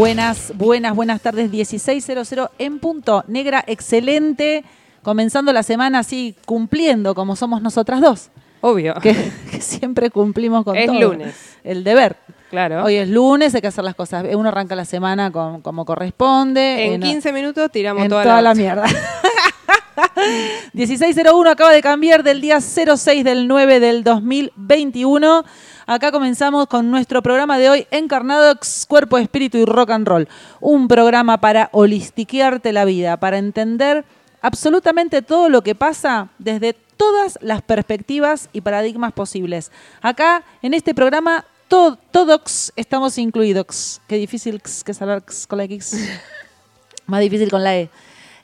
Buenas, buenas, buenas tardes. 16.00 en punto. Negra, excelente. Comenzando la semana así, cumpliendo como somos nosotras dos. Obvio. Que, que siempre cumplimos con Es todo. lunes. El deber. Claro. Hoy es lunes, hay que hacer las cosas. Uno arranca la semana con- como corresponde. en Eh, no- 15 minutos tiramos en toda, toda, la, mierda. 1601 acaba de cambiar del día 06 del 9 del 2021. Acá comenzamos con nuestro programa de hoy, Encarnado Cuerpo, Espíritu y Rock and Roll. Un programa para holistiquearte la vida, para entender absolutamente todo lo que pasa desde todas las perspectivas y paradigmas posibles. Acá, en este programa, to- todos estamos incluidos. Qué difícil que x con la X. Más difícil con la E.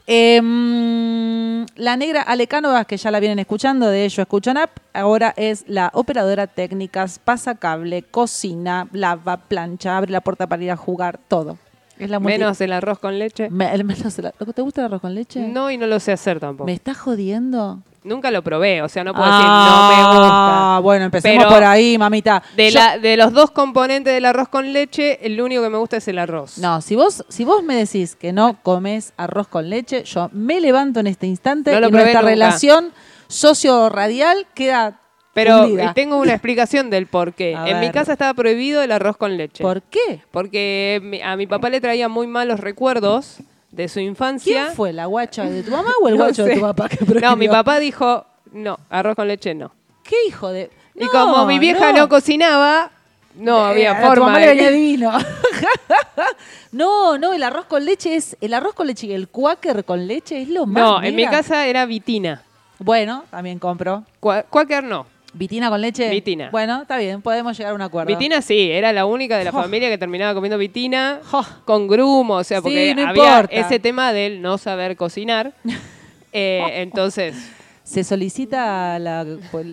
Em, la negra Alecánova, que ya la vienen escuchando, de ello escuchan app, ahora es la operadora técnicas, pasa cable, cocina, lava, plancha, abre la puerta para ir a jugar, todo. Es la multi- Menos el arroz con leche. Me- el menos el- ¿Te gusta el arroz con leche? No, y no lo sé hacer tampoco. ¿Me estás jodiendo? Nunca lo probé, o sea, no puedo decir no me Ah, gusta. bueno, empecemos Pero por ahí, mamita. De, Yo- la, de los dos componentes del arroz con leche, el único que me gusta es el arroz. No, si vos, si vos me decís que no comes arroz con leche, yo me levanto en este instante No lo y probé nuestra nunca. relación socio-radial queda Pero tengo una explicación del por qué. A En mi casa estaba prohibido el arroz con leche. ¿Por qué? Porque a mi papá le traía muy malos recuerdos de su infancia. ¿Quién fue? ¿La guacha de tu mamá o el No guacho de tu papá? que No, prohibió? mi papá dijo, no, arroz con leche no. ¿Qué hijo de...? y como mi vieja no, cocinaba, no Eh, había a tu forma. mamá le de- venía divino. no, no, el arroz con leche es... El arroz con leche y el cuáquer con leche es lo más No, en mi casa era vitina. Bueno, también compro. Quaker no. ¿Vitina con leche? Vitina. Bueno, está bien, podemos llegar a un acuerdo. Vitina sí, era la única de la familia que terminaba comiendo vitina con grumo, o sea, Sí, porque no había importa. ese tema del no saber cocinar. Eh, entonces, Se solicita la,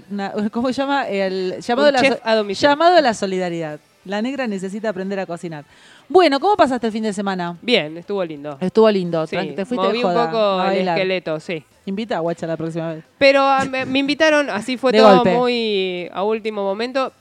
una- ¿cómo se llama? El llamado, la, a domicilio. llamado a la solidaridad. La negra necesita aprender a cocinar. Bueno, ¿cómo pasaste el fin de semana? bien, estuvo lindo. Estuvo lindo. Sí, te fuiste moví de joda un poco el esqueleto, sí. Invita a Guacha la próxima vez. Pero ah, me, me invitaron, así fue De todo golpe. muy a último momento.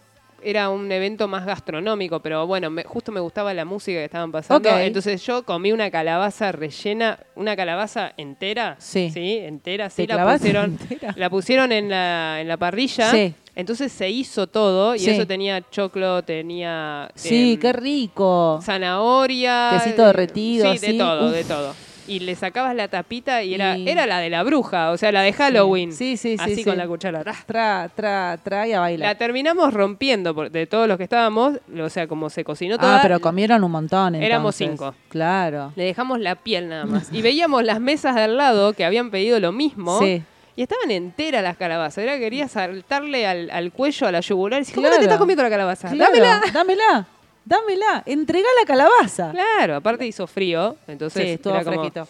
Era un evento más gastronómico, pero bueno, me- justo me gustaba la música que estaban pasando. Entonces yo comí una calabaza rellena, una calabaza entera. Sí. entera, sí. ¿Te La pusieron, entera? la pusieron en la, en la parrilla. Sí. Entonces se hizo todo y Sí. eso tenía choclo, tenía Sí, em, qué rico. zanahoria. Quesito derretido, Sí, de así, todo, uf. de todo. Y le sacabas la tapita y era, Y- era la de la bruja, o sea, la de Halloween. Sí, sí, sí, Así sí. con la cuchara. ¡Ra! Tra, tra, tra y a La bailar. terminamos rompiendo por- de todos los que estábamos, o sea, como se cocinó toda. Ah, pero comieron un montón Éramos entonces. cinco. Claro. Le dejamos la piel nada más. Y veíamos las mesas de al lado que habían pedido lo mismo. Sí. Y estaban enteras las calabazas. Era que quería saltarle al, al cuello, a la yugular. Y decía, ¿cómo no te estás comiendo la calabaza? Claro, ¡Dámela! Dámela. Dámela. Entregá la calabaza. Claro, aparte hizo frío. Entonces Sí, estuvo era como- fresquito.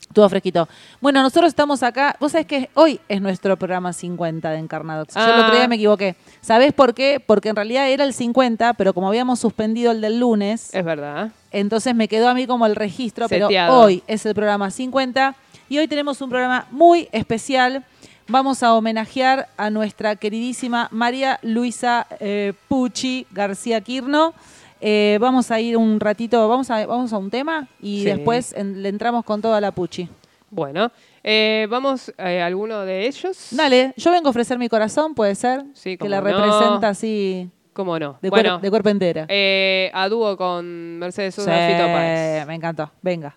Estuvo fresquito. Bueno, nosotros estamos acá. Vos sabés que hoy es nuestro programa 50 de Encarnadox. Yo el otro Ah. día me equivoqué. ¿Sabés por qué? Porque en realidad era el 50, pero como habíamos suspendido el del lunes, Es verdad. entonces me quedó a mí como el registro. Pero hoy es el programa 50 y hoy tenemos un programa muy especial. Vamos a homenajear a nuestra queridísima María Luisa eh, Pucci García Quirno. Eh, vamos a ir un ratito, vamos a, vamos a un tema y Sí. después en- le entramos con toda la Pucci. Bueno, eh, vamos eh, a alguno de ellos. Dale, yo vengo a ofrecer mi corazón, puede ser, Sí, que la no. representa así ¿Cómo no? de, bueno, cuer- de cuerpo entera. eh, a dúo con Mercedes Sosa Sí, Fito Páez. me encantó. Venga.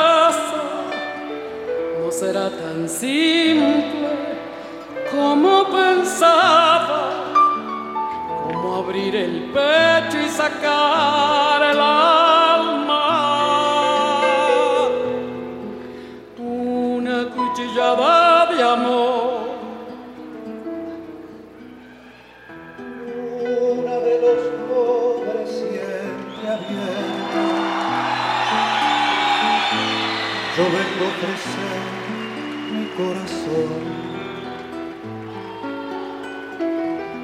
será tan simple como pensaba, como abrir el pecho y sacar el alma.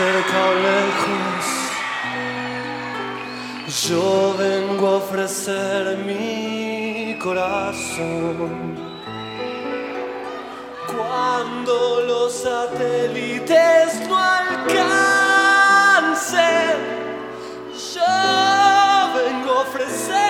cerca o lejos, yo vengo a ofrecer mi corazón. Cuando los satélites no alcancen, yo vengo a ofrecer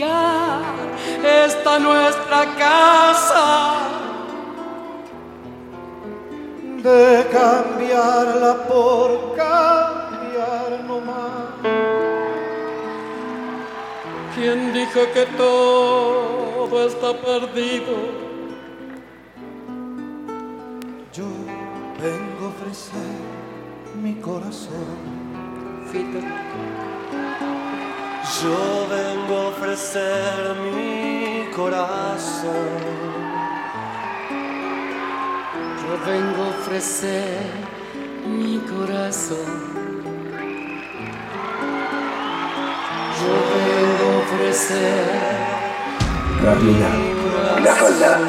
esta nuestra casa. De cambiarla por cambiar nomás. ¿Quién dijo que todo está perdido? Yo vengo a ofrecer mi corazón. Yo vengo a ofrecer mi corazón. yo vengo a ofrecer mi corazón. Yo vengo a ofrecer Carlina, la falda.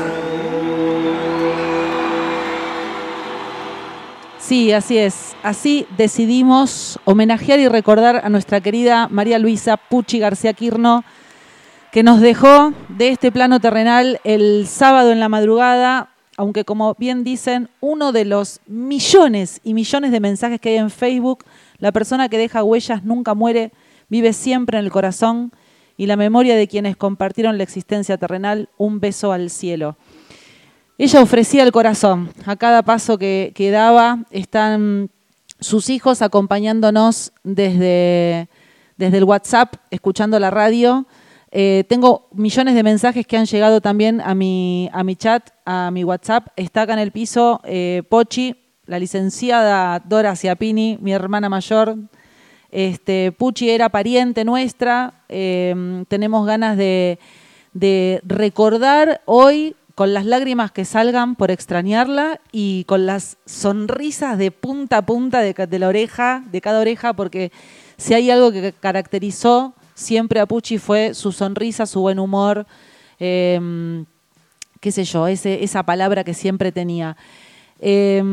Sí, así es. Así decidimos homenajear y recordar a nuestra querida María Luisa Pucci García Quirno, que nos dejó de este plano terrenal el sábado en la madrugada, aunque como bien dicen, uno de los millones y millones de mensajes que hay en Facebook, la persona que deja huellas nunca muere, vive siempre en el corazón y la memoria de quienes compartieron la existencia terrenal, un beso al cielo. Ella ofrecía el corazón. A cada paso que, daba están sus hijos acompañándonos desde, desde el WhatsApp, escuchando la radio. Eh, tengo millones de mensajes que han llegado también a mi, a mi chat, a mi WhatsApp. Está acá en el piso eh, Pochi, la licenciada Dora Ciapini, mi hermana mayor. Este, Puchi era pariente nuestra. eh, tenemos ganas de, de recordar hoy con las lágrimas que salgan por extrañarla y con las sonrisas de punta a punta de, la oreja, de cada oreja, porque si hay algo que caracterizó siempre a Pucci fue su sonrisa, su buen humor, eh, qué sé yo, ese- esa palabra que siempre tenía. Eh,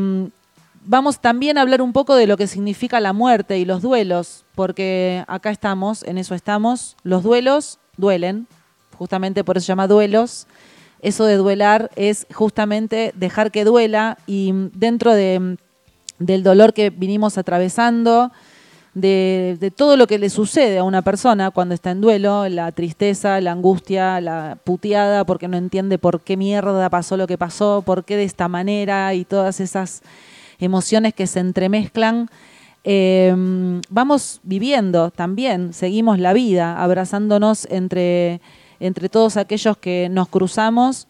vamos también a hablar un poco de lo que significa la muerte y los duelos, porque acá estamos, en eso estamos. Los duelos duelen, justamente por eso se llama duelos. Eso de duelar es justamente dejar que duela y dentro de, del dolor que vinimos atravesando, de, de todo lo que le sucede a una persona cuando está en duelo, la tristeza, la angustia, la puteada porque no entiende por qué mierda pasó lo que pasó, por qué de esta manera y todas esas emociones que se entremezclan. Eh, vamos viviendo también, seguimos la vida, abrazándonos entre, entre todos aquellos que nos cruzamos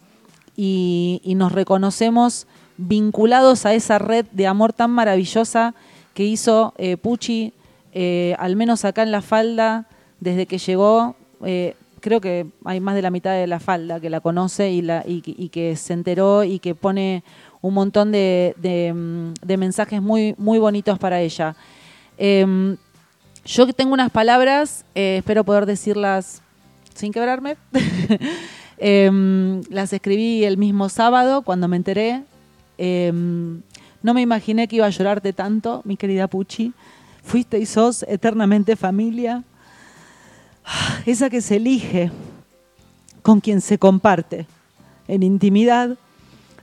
y, nos reconocemos vinculados a esa red de amor tan maravillosa que hizo eh, Pucci, eh, al menos acá en la falda, desde que llegó, eh, creo que hay más de la mitad de la falda que la conoce y, que- se enteró y que pone un montón de, mm, mensajes muy, muy bonitos para ella. Em, yo tengo unas palabras, eh, espero poder decirlas sin quebrarme. Em, las escribí el mismo sábado cuando me enteré. Em, no me imaginé que iba a llorarte tanto, mi querida Puchi. Fuiste y sos eternamente familia. Esa que se elige, con quien se comparte, en intimidad,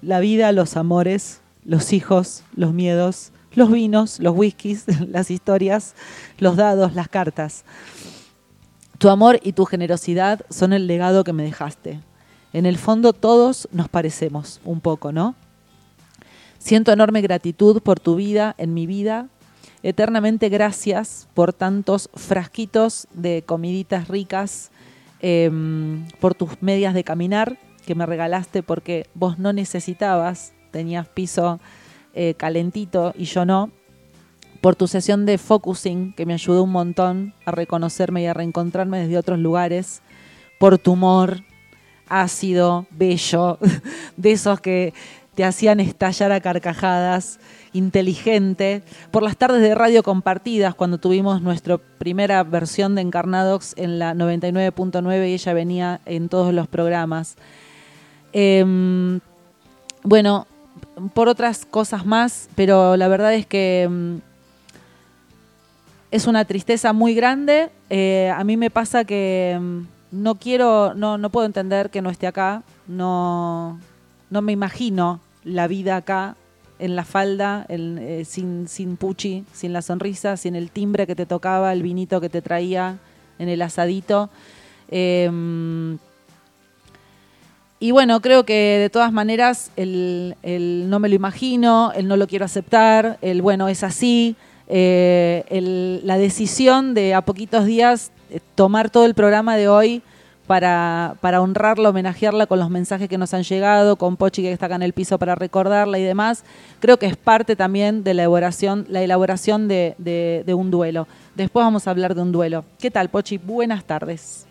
la vida, los amores, los hijos, los miedos, los vinos, los whiskies, las historias, los dados, las cartas. Tu amor y tu generosidad son el legado que me dejaste. En el fondo todos nos parecemos un poco, ¿no? Siento enorme gratitud por tu vida en mi vida. Eternamente gracias por tantos frasquitos de comiditas ricas, em, por tus medias de caminar que me regalaste porque vos no necesitabas, tenías piso eh, calentito y yo no, por tu sesión de focusing que me ayudó un montón a reconocerme y a reencontrarme desde otros lugares, por tu humor ácido, bello, de esos que te hacían estallar a carcajadas, inteligente, por las tardes de radio compartidas cuando tuvimos nuestra primera versión de Encarnadox en la 99.9 y ella venía en todos los programas. Em, bueno, por otras cosas más, pero la verdad es que em, es una tristeza muy grande. Eh, a mí me pasa que em, no quiero, no, no puedo entender que no esté acá. No, no me imagino la vida acá en la falda, eh, sin, sin Puchi, sin la sonrisa, sin el timbre que te tocaba, el vinito que te traía en el asadito. Em, y bueno, creo que de todas maneras el, el no me lo imagino, el no lo quiero aceptar, el bueno es así, eh, el- la decisión de a poquitos días eh, tomar todo el programa de hoy para, para honrarla, homenajearla con los mensajes que nos han llegado, con Pochi que está acá en el piso para recordarla y demás, creo que es parte también de la elaboración, la elaboración de, de- de un duelo. Después vamos a hablar de un duelo. ¿Qué tal, Pochi? Buenas tardes.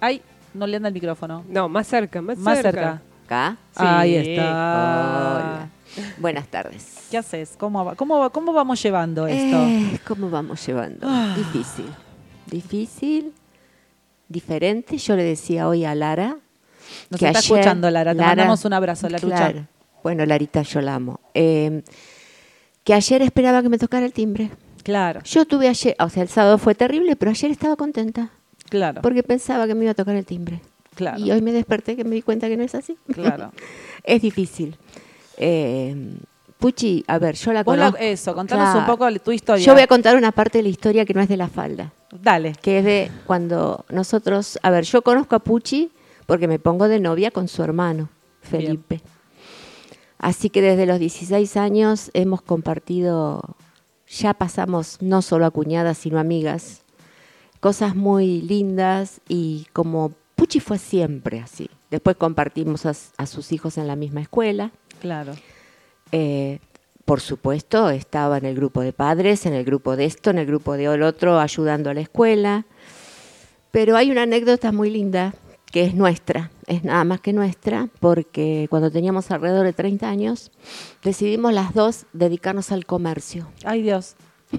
Ay, no le anda el micrófono. No, más cerca, más, Más cerca. cerca. Acá. Sí. Ahí está. Hola. Buenas tardes. ¿Qué haces? ¿Cómo, va- cómo, va- ¿Cómo vamos llevando esto? Eh, ¿Cómo vamos llevando? Ah. Difícil. Difícil, diferente. Yo le decía hoy a Lara. Nos que está escuchando, Lara. Te mandamos un abrazo, Larucha. Claro. Bueno, Larita, yo la amo. Eh, que ayer esperaba que me tocara el timbre. Claro, Yo tuve ayer, o sea, el sábado fue terrible, pero ayer estaba contenta claro, porque pensaba que me iba a tocar el timbre. claro, Y hoy me desperté que me di cuenta que no es así. claro. es difícil. Eh, Puchi, a ver, yo la conozco. eso, contanos Claro. un poco tu historia. Yo voy a contar una parte de la historia que no es de la falda, Dale. que es de cuando nosotros, a ver, yo conozco a Puchi porque me pongo de novia con su hermano, Felipe. Así que desde los 16 años hemos compartido, ya pasamos no solo a cuñadas, sino amigas, cosas muy lindas y como Puchi fue siempre así. Después compartimos a, a sus hijos en la misma escuela. Claro. Eh, por supuesto, estaba en el grupo de padres, en el grupo de esto, en el grupo de el otro, ayudando a la escuela. Pero hay una anécdota muy linda que es nuestra, es nada más que nuestra, porque cuando teníamos alrededor de 30 años, decidimos las dos dedicarnos al comercio. Ay, Dios.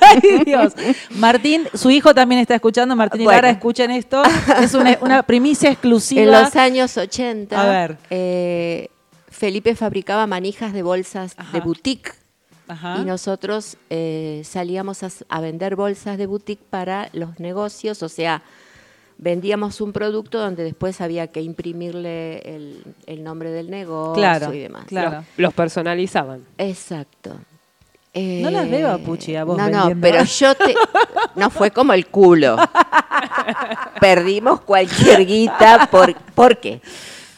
Ay, Dios. Martín, su hijo también está escuchando. Martín y Bueno. Lara, escuchen esto. Es una, una primicia exclusiva. En los años 80, A ver. eh, Felipe fabricaba manijas de bolsas Ajá. de boutique. Ajá. Y nosotros eh, salíamos a, a vender bolsas de boutique para los negocios, o sea, vendíamos un producto donde después había que imprimirle el, el nombre del negocio Claro, y demás. claro. Los, los personalizaban. Exacto. No las veo a Puchi, a vos No, no, pero yo te... No fue como el culo. Perdimos cualquier guita. Por, ¿Por qué?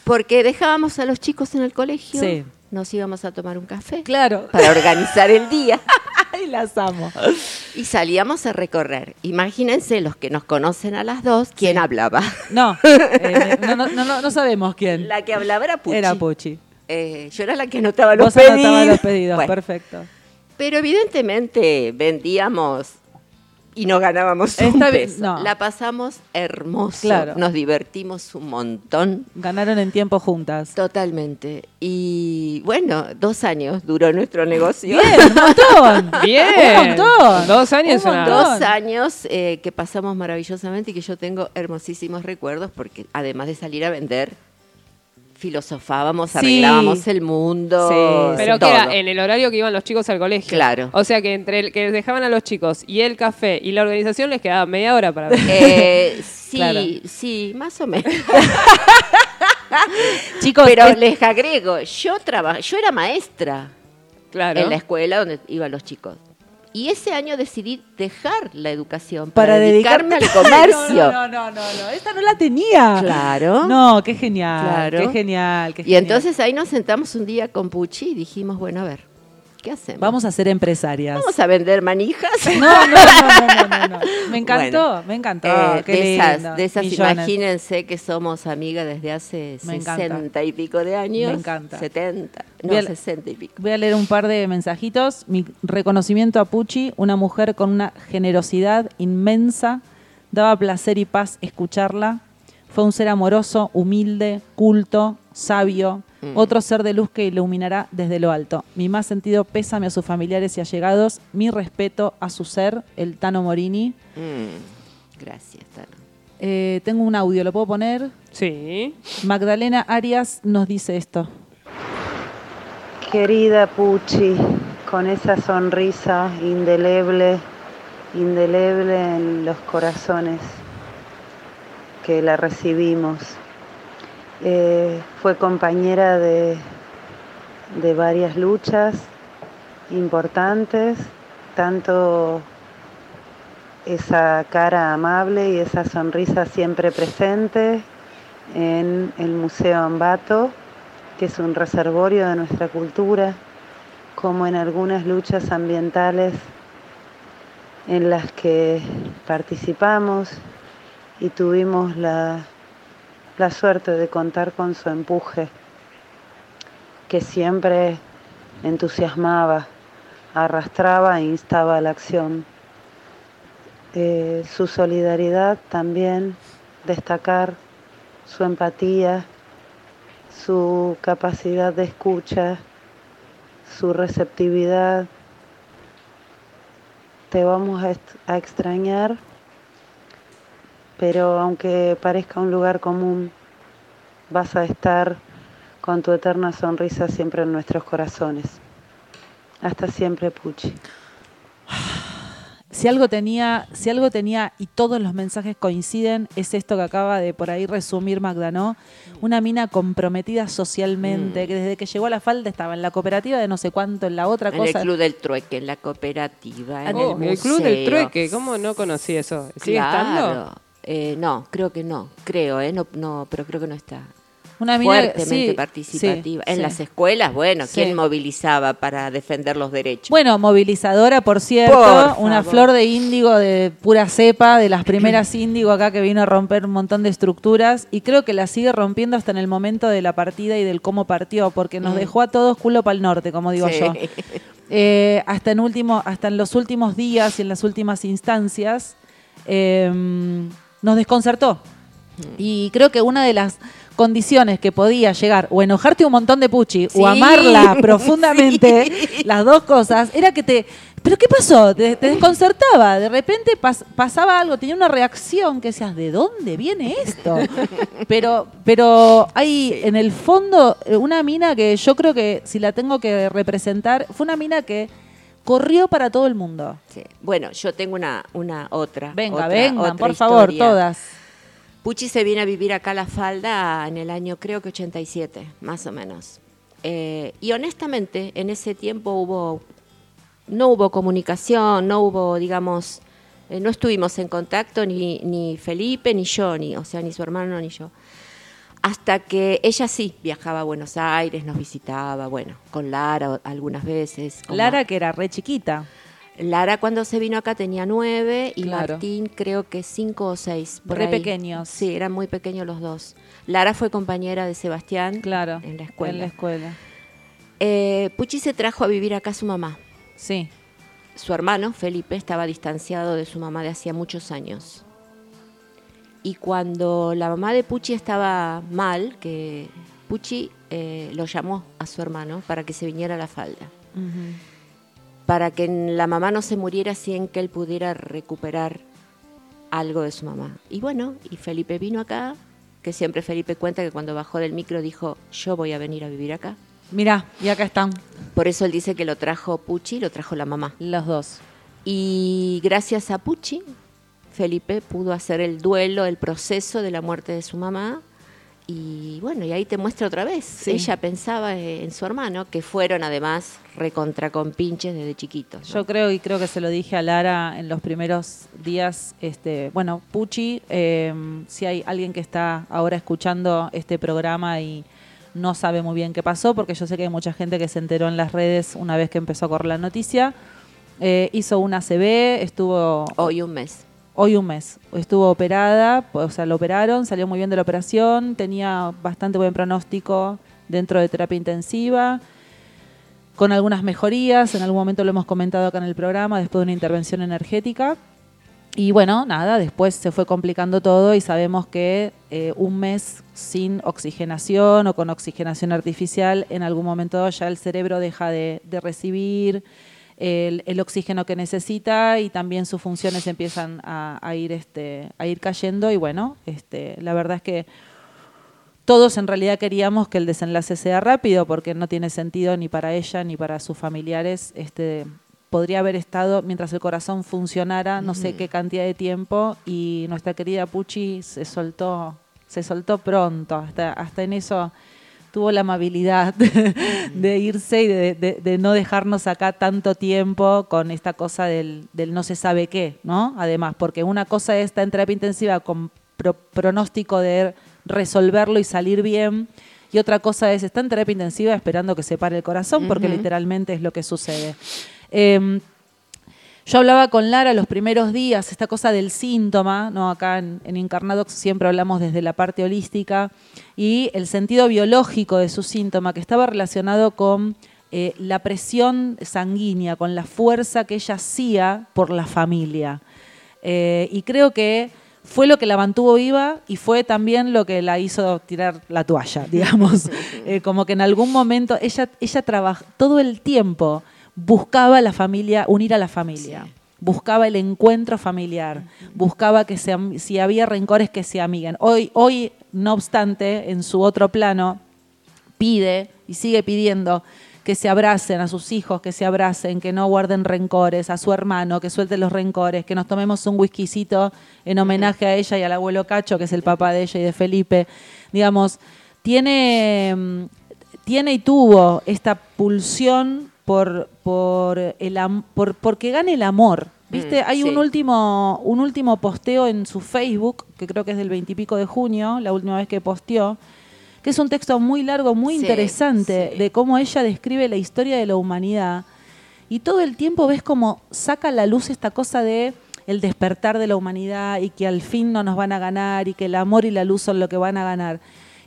Porque dejábamos a los chicos en el colegio, Sí. nos íbamos a tomar un café Claro. para organizar el día. Ay, las amo. Y salíamos a recorrer. Imagínense los que nos conocen a las dos, ¿quién hablaba? No, eh, no, no, no, no- sabemos quién. La que hablaba era Puchi. Era Puchi. Eh, yo era la que anotaba los Vos pedidos. anotabas los pedidos, Bueno, perfecto. pero evidentemente vendíamos y no ganábamos un bien, peso. no. La pasamos hermoso, Claro. nos divertimos un montón. Ganaron en tiempo juntas. Totalmente. Y bueno, dos años duró nuestro negocio. Bien, un montón. Bien. Un montón. Dos años Un una- montón. Dos años eh, que pasamos maravillosamente y que yo tengo hermosísimos recuerdos porque además de salir a vender, filosofábamos, Sí. arreglábamos el mundo. Sí, Pero que era en el horario que iban los chicos al colegio. Claro. O sea que entre el que dejaban a los chicos y el café y la organización les quedaba media hora para ver. Eh, sí, Claro. sí, más o menos. Chicos, Pero es- les agrego, yo traba- yo era maestra Claro. en la escuela donde iban los chicos. Y ese año decidí dejar la educación para para, dedicarme al comercio. No, no, no, no, no, esta no la tenía. Claro. No, qué genial. Claro. Qué genial. qué Y genial. entonces ahí nos sentamos un día con Puchi y dijimos, bueno, a ver, ¿qué hacemos? Vamos a ser empresarias. Vamos a vender manijas. No, no, no, no, no, no. Me encantó, Bueno, me encantó. Eh, qué de esas, lindo. de esas Millones. imagínense que somos amigas desde hace Me encanta. sesenta y pico de años. Me encanta. 70, no, a- sesenta y pico. Voy a leer un par de mensajitos. Mi reconocimiento a Pucci, una mujer con una generosidad inmensa. Daba placer y paz escucharla. Fue un ser amoroso, humilde, culto, sabio. Mm. Otro ser de luz que iluminará desde lo alto. Mi más sentido pésame a sus familiares y allegados. Mi respeto a su ser, el Tano Morini. Mm, gracias, Tano. Eh, tengo un audio, ¿lo puedo poner? Sí. Magdalena Arias nos dice esto. Querida Pucci, con esa sonrisa indeleble, indeleble en los corazones que la recibimos. Eh, fue compañera de, de varias luchas importantes, tanto esa cara amable y esa sonrisa siempre presente en el Museo Ambato, que es un reservorio de nuestra cultura, como en algunas luchas ambientales en las que participamos y tuvimos la, la suerte de contar con su empuje, que siempre entusiasmaba, arrastraba e instaba a la acción. Eh, su solidaridad también, destacar su empatía, su capacidad de escucha, su receptividad. Te vamos a, extrañar, pero aunque parezca un lugar común, vas a estar con tu eterna sonrisa siempre en nuestros corazones. Hasta siempre, Puchi. Si algo tenía, si algo tenía y todos los mensajes coinciden, es esto que acaba de por ahí resumir Magdanó, una mina comprometida socialmente, que desde que llegó a la falda estaba en la cooperativa de no sé cuánto, en la otra En cosa. el Club del Trueque, en la cooperativa, en Oh, el el club del museo. trueque, ¿cómo no conocí eso? ¿Sigue estando? Eh, no, creo que no, creo, ¿eh? No, no, pero creo que no está. Una mina Fuertemente sí, participativa. sí, en sí. las escuelas, bueno. ¿quién movilizaba para defender los derechos? Bueno, movilizadora, por cierto, Por una flor de índigo de pura cepa, de las primeras índigo acá que vino a romper un montón de estructuras y creo que la sigue rompiendo hasta en el momento de la partida y del cómo partió, porque nos dejó a todos culo para el norte, como digo Mm. Yo. Eh, hasta, en último, hasta en los últimos días y en las últimas instancias eh, nos desconcertó. Y creo que una de las condiciones que podía llegar o enojarte un montón de Pucci Sí. o amarla profundamente, las dos cosas, era que te... ¿Pero qué pasó? Te, te desconcertaba. De repente pas- pasaba algo, tenía una reacción que decías, ¿de dónde viene esto? Pero, pero hay en el fondo eh, una mina que yo creo que si la tengo que representar, fue una mina que corrió para todo el mundo. Sí. Bueno, yo tengo una, una otra. Venga, otra- vengan, otra por favor, todas. Puchi se viene a vivir acá a La Falda en el año creo que 87, más o menos. Eh, y honestamente, en ese tiempo hubo, no hubo comunicación, no hubo, digamos, eh, no estuvimos en contacto ni, ni Felipe ni yo, ni, o sea, ni su hermano ni yo. Hasta que ella sí viajaba a Buenos Aires, nos visitaba, bueno, con Lara algunas veces. Lara, que era re chiquita. Lara cuando se vino acá tenía nueve y Claro. Martín creo que cinco o seis. por Re ahí. pequeños. Sí, eran muy pequeños los dos. Lara fue compañera de Sebastián Claro. en la escuela. En la escuela. Eh, Puchi se trajo a vivir acá a su mamá. Sí. su hermano, Felipe, estaba distanciado de su mamá de hacía muchos años. Y cuando la mamá de Pucci estaba mal, que Pucci eh, lo llamó a su hermano para que se viniera a la falda. Para que la mamá no se muriera sin que él pudiera recuperar algo de su mamá. Y bueno, y Felipe vino acá, que siempre Felipe cuenta que cuando bajó del micro dijo, yo voy a venir a vivir acá. Mirá, y acá están Por eso él dice que lo trajo Pucci, lo trajo la mamá. los dos. Y gracias a Pucci, Felipe pudo hacer el duelo, el proceso de la muerte de su mamá. Y bueno, y ahí te muestra otra vez. Sí. Ella pensaba en su hermano, que fueron además recontra con pinches desde chiquitos. ¿no? Yo creo y creo que se lo dije a Lara en los primeros días. Este, bueno, Pucci, eh, si hay alguien que está ahora escuchando este programa y no sabe muy bien qué pasó, porque yo sé que hay mucha gente que se enteró en las redes una vez que empezó a correr la noticia. eh, hizo una CB, estuvo Hoy un mes. Hoy un mes. Estuvo operada, o sea, lo operaron, salió muy bien de la operación, tenía bastante buen pronóstico dentro de terapia intensiva, con algunas mejorías, en algún momento lo hemos comentado acá en el programa, después de una intervención energética. Y bueno, nada, después se fue complicando todo y sabemos que eh, un mes sin oxigenación o con oxigenación artificial, en algún momento ya el cerebro deja de, de recibir el, el oxígeno que necesita y también sus funciones empiezan a, a ir, este, a ir cayendo. Y bueno, este, la verdad es que todos en realidad queríamos que el desenlace sea rápido porque no tiene sentido ni para ella ni para sus familiares. Este, podría haber estado mientras el corazón funcionara no sé qué cantidad de tiempo y nuestra querida Pucci se soltó, se soltó pronto, hasta, hasta en eso tuvo la amabilidad de irse y de, de- de no dejarnos acá tanto tiempo con esta cosa del, del no se sabe qué, ¿no? Además, porque una cosa es estar en terapia intensiva con pro- pronóstico de resolverlo y salir bien, y otra cosa es estar en terapia intensiva esperando que se pare el corazón, porque literalmente es lo que sucede. Em, yo hablaba con Lara los primeros días, esta cosa del síntoma, ¿no? acá en, en Incarnadox siempre hablamos desde la parte holística, y el sentido biológico de su síntoma, que estaba relacionado con eh, la presión sanguínea, con la fuerza que ella hacía por la familia. Eh, y creo que fue lo que la mantuvo viva y fue también lo que la hizo tirar la toalla, digamos. Eh, como que en algún momento ella, ella trabajó todo el tiempo, buscaba la familia, unir a la familia. Buscaba el encuentro familiar, buscaba que se, si había rencores que se amiguen. Hoy, hoy, no obstante, en su otro plano, pide y sigue pidiendo que se abracen a sus hijos, que se abracen, que no guarden rencores, a su hermano, que suelte los rencores, que nos tomemos un whiskycito en homenaje a ella y al abuelo Cacho, que es el papá de ella y de Felipe. Digamos, tiene, mm, tiene y tuvo esta pulsión por, por el por, porque gane el amor. ¿Viste? Mm, Hay un último, un último posteo en su Facebook, que creo que es del veintipico de junio, la última vez que posteó, que es un texto muy largo, muy Sí, interesante, sí. de cómo ella describe la historia de la humanidad. Y todo el tiempo ves como saca a la luz esta cosa de el despertar de la humanidad y que al fin no nos van a ganar y que el amor y la luz son lo que van a ganar.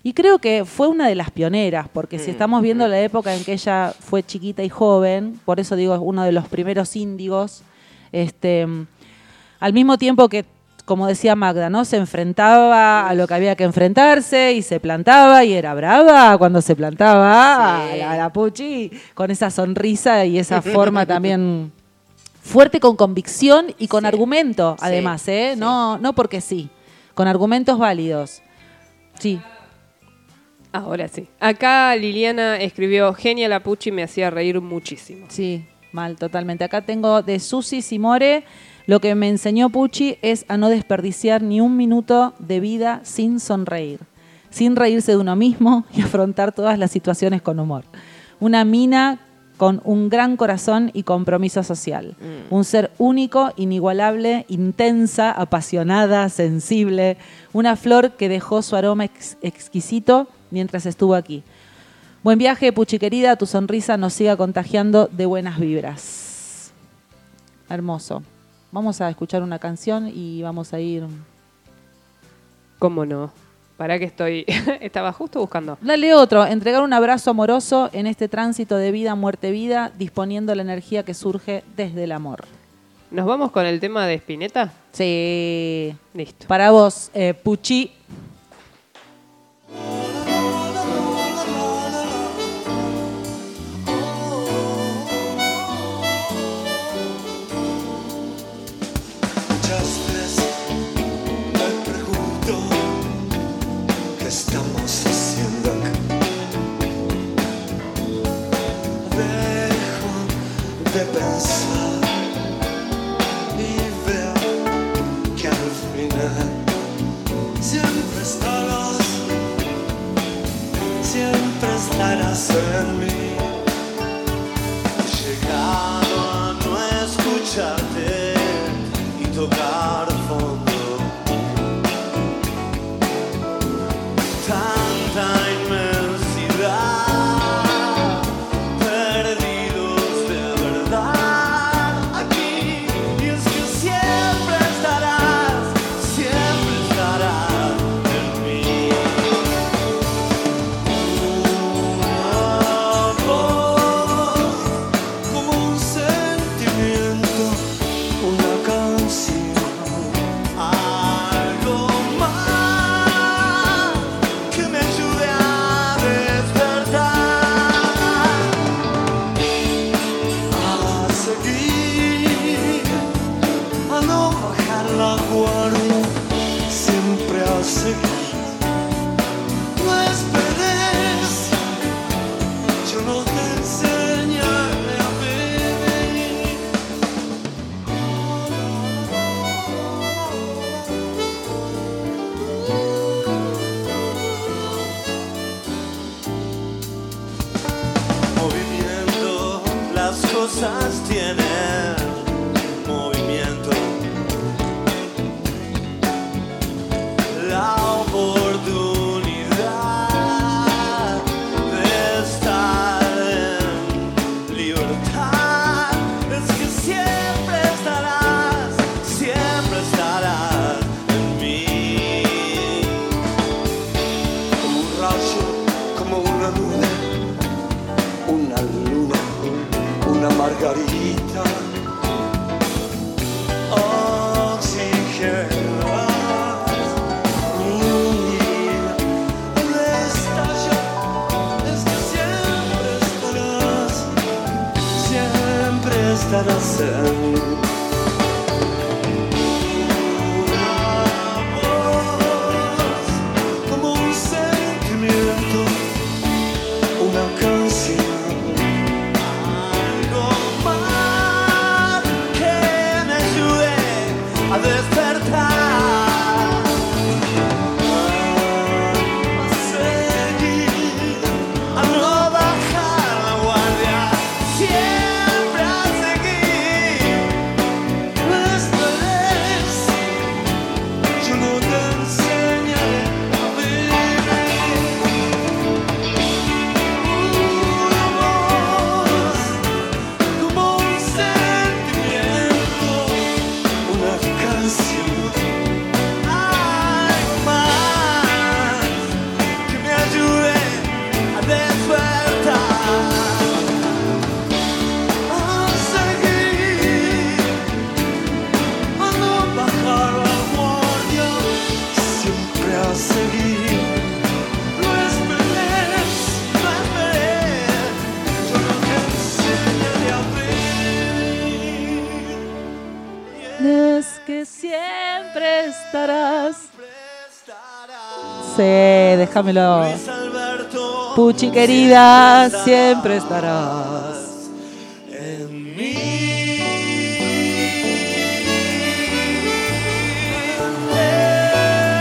Y creo que fue una de las pioneras, porque si estamos viendo la época en que ella fue chiquita y joven, por eso digo, es uno de los primeros índigos, este, al mismo tiempo que, como decía Magda, ¿no? Se enfrentaba a lo que había que enfrentarse y se plantaba y era brava cuando se plantaba Sí. la, la Pucci con esa sonrisa y esa forma también fuerte con convicción y con Sí. argumento, además, ¿eh? No, no porque sí, con argumentos válidos. Sí, Ahora sí. Acá Liliana escribió, genia la Pucci me hacía reír muchísimo. Sí, mal, totalmente. Acá tengo de Susi Simore. Lo que me enseñó Pucci es a no desperdiciar ni un minuto de vida sin sonreír, sin reírse de uno mismo y afrontar todas las situaciones con humor. Una mina con un gran corazón y compromiso social. Un ser único, inigualable, intensa, apasionada, sensible. Una flor que dejó su aroma ex- exquisito mientras estuvo aquí. Buen viaje, Puchi querida, tu sonrisa nos siga contagiando de buenas vibras. Hermoso. Vamos a escuchar una canción y vamos a ir. ¿Cómo no? Para que estoy. Estaba justo buscando. Dale otro, entregar un abrazo amoroso en este tránsito de vida, muerte, vida, disponiendo la energía que surge desde el amor. ¿Nos vamos con el tema de Spinetta? Sí. Listo. Para vos, eh, Puchi. Puchi querida, siempre estarás. en mí.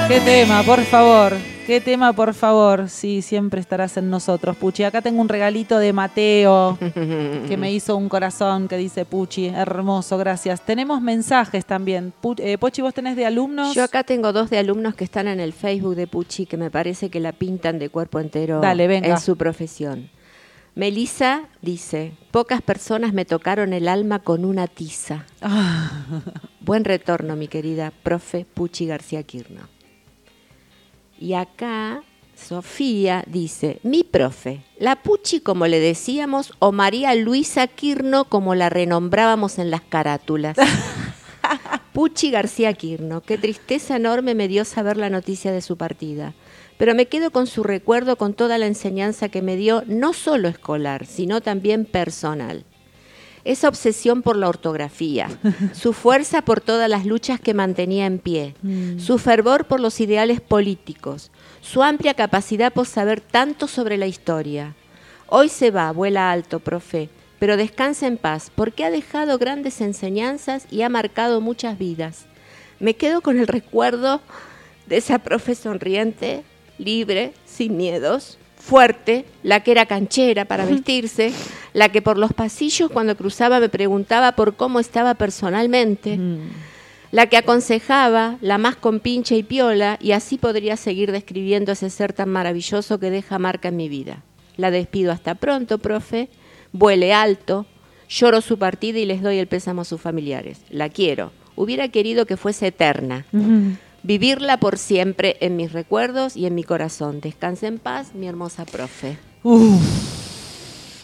¿Qué tema, por favor? ¿Qué tema, por favor? Sí, siempre estarás en nosotros, Puchi. Acá tengo un regalito de Mateo que me hizo un corazón que dice Puchi. Hermoso, gracias. Tenemos mensajes también. Pu- eh, Pochi, ¿vos tenés de alumnos? Yo acá tengo dos de alumnos que están en el Facebook de Puchi que me parece que la pintan de cuerpo entero Dale, venga. en su profesión. Melissa dice, pocas personas me tocaron el alma con una tiza. Ah, Buen retorno, mi querida profe Puchi García Quirno. Y acá Sofía dice, mi profe, la Puchi como le decíamos o María Luisa Quirno como la renombrábamos en las carátulas. Puchi García Quirno, qué tristeza enorme me dio saber la noticia de su partida. Pero me quedo con su recuerdo, con toda la enseñanza que me dio, no solo escolar, sino también personal. Esa obsesión por la ortografía, su fuerza por todas las luchas que mantenía en pie, su fervor por los ideales políticos, su amplia capacidad por saber tanto sobre la historia. Hoy se va, vuela alto, profe, pero descansa en paz, porque ha dejado grandes enseñanzas y ha marcado muchas vidas. Me quedo con el recuerdo de esa profe sonriente, libre, sin miedos, fuerte, la que era canchera para vestirse, la que por los pasillos cuando cruzaba me preguntaba por cómo estaba personalmente, la que aconsejaba, la más compincha y piola, y así podría seguir describiendo ese ser tan maravilloso que deja marca en mi vida. La despido hasta pronto, profe, vuele alto, lloro su partida y les doy el pésamo a sus familiares. La quiero. Hubiera querido que fuese eterna. Vivirla por siempre en mis recuerdos y en mi corazón. Descanse en paz, mi hermosa profe.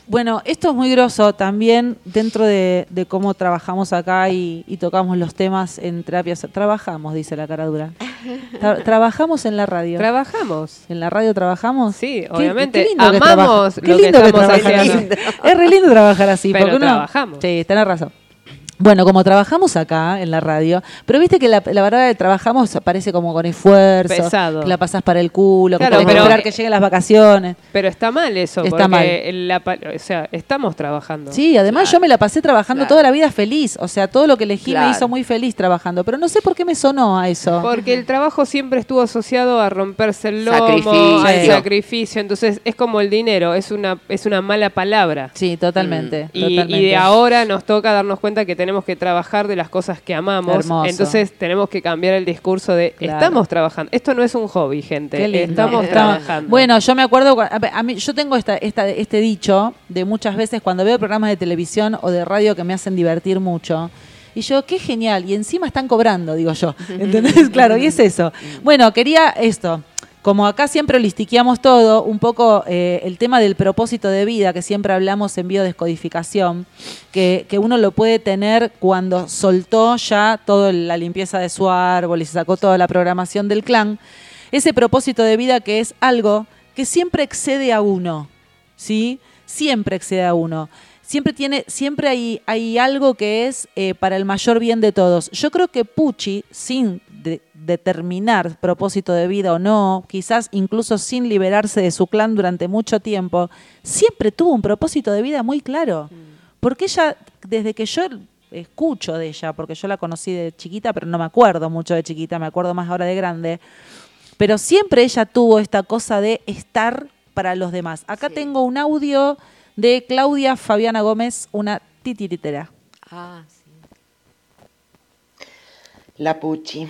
Bueno, esto es muy groso también dentro de, de cómo trabajamos acá y, y tocamos los temas en terapias. Trabajamos, dice la cara dura. Tra- trabajamos en la radio. Trabajamos. ¿En la radio trabajamos? Sí, Qué- obviamente. qué lindo que Amamos trabaja- qué lo que lindo que estamos haciendo. Es re lindo trabajar así. Pero porque uno- trabajamos. Sí, tenés razón. Bueno, como trabajamos acá en la radio, pero viste que la, la verdad de trabajamos parece como con esfuerzo, Pesado. que la pasás para el culo, Claro, que tenés que esperar que lleguen las vacaciones. Pero está mal eso, Está porque mal. la o sea, estamos trabajando. Sí, además yo me la pasé trabajando Claro. toda la vida feliz, o sea, todo lo que elegí me hizo muy feliz trabajando, pero no sé por qué me sonó a eso. Porque el trabajo siempre estuvo asociado a romperse el lomo, Sacrificio. al sacrificio. Entonces es como el dinero, es una, es una mala palabra. Sí, totalmente. Y, y totalmente. de ahora nos toca darnos cuenta que tenemos que trabajar de las cosas que amamos. Hermoso. Entonces tenemos que cambiar el discurso de Claro. estamos trabajando. Esto no es un hobby, gente. Estamos trabajando. Bueno, yo me acuerdo, a mí, yo tengo esta, esta, este dicho de muchas veces cuando veo programas de televisión o de radio que me hacen divertir mucho. Y yo, qué genial, y encima están cobrando, digo yo. ¿Entendés? claro, y es eso. Bueno, quería esto. Como acá siempre listiqueamos todo, un poco eh, el tema del propósito de vida, que siempre hablamos en biodescodificación, que, que uno lo puede tener cuando soltó ya toda la limpieza de su árbol y se sacó toda la programación del clan. Ese propósito de vida que es algo que siempre excede a uno, ¿sí? Siempre excede a uno. Siempre, tiene, siempre hay, hay algo que es eh, para el mayor bien de todos. Yo creo que Pucci, sin de- determinar propósito de vida o no, quizás incluso sin liberarse de su clan durante mucho tiempo, siempre tuvo un propósito de vida muy claro. Porque ella, desde que yo escucho de ella, porque yo la conocí de chiquita, pero no me acuerdo mucho de chiquita, me acuerdo más ahora de grande, pero siempre ella tuvo esta cosa de estar para los demás. Acá tengo un audio de Claudia Fabiana Gómez, una titiritera. Ah, sí. La Puchi.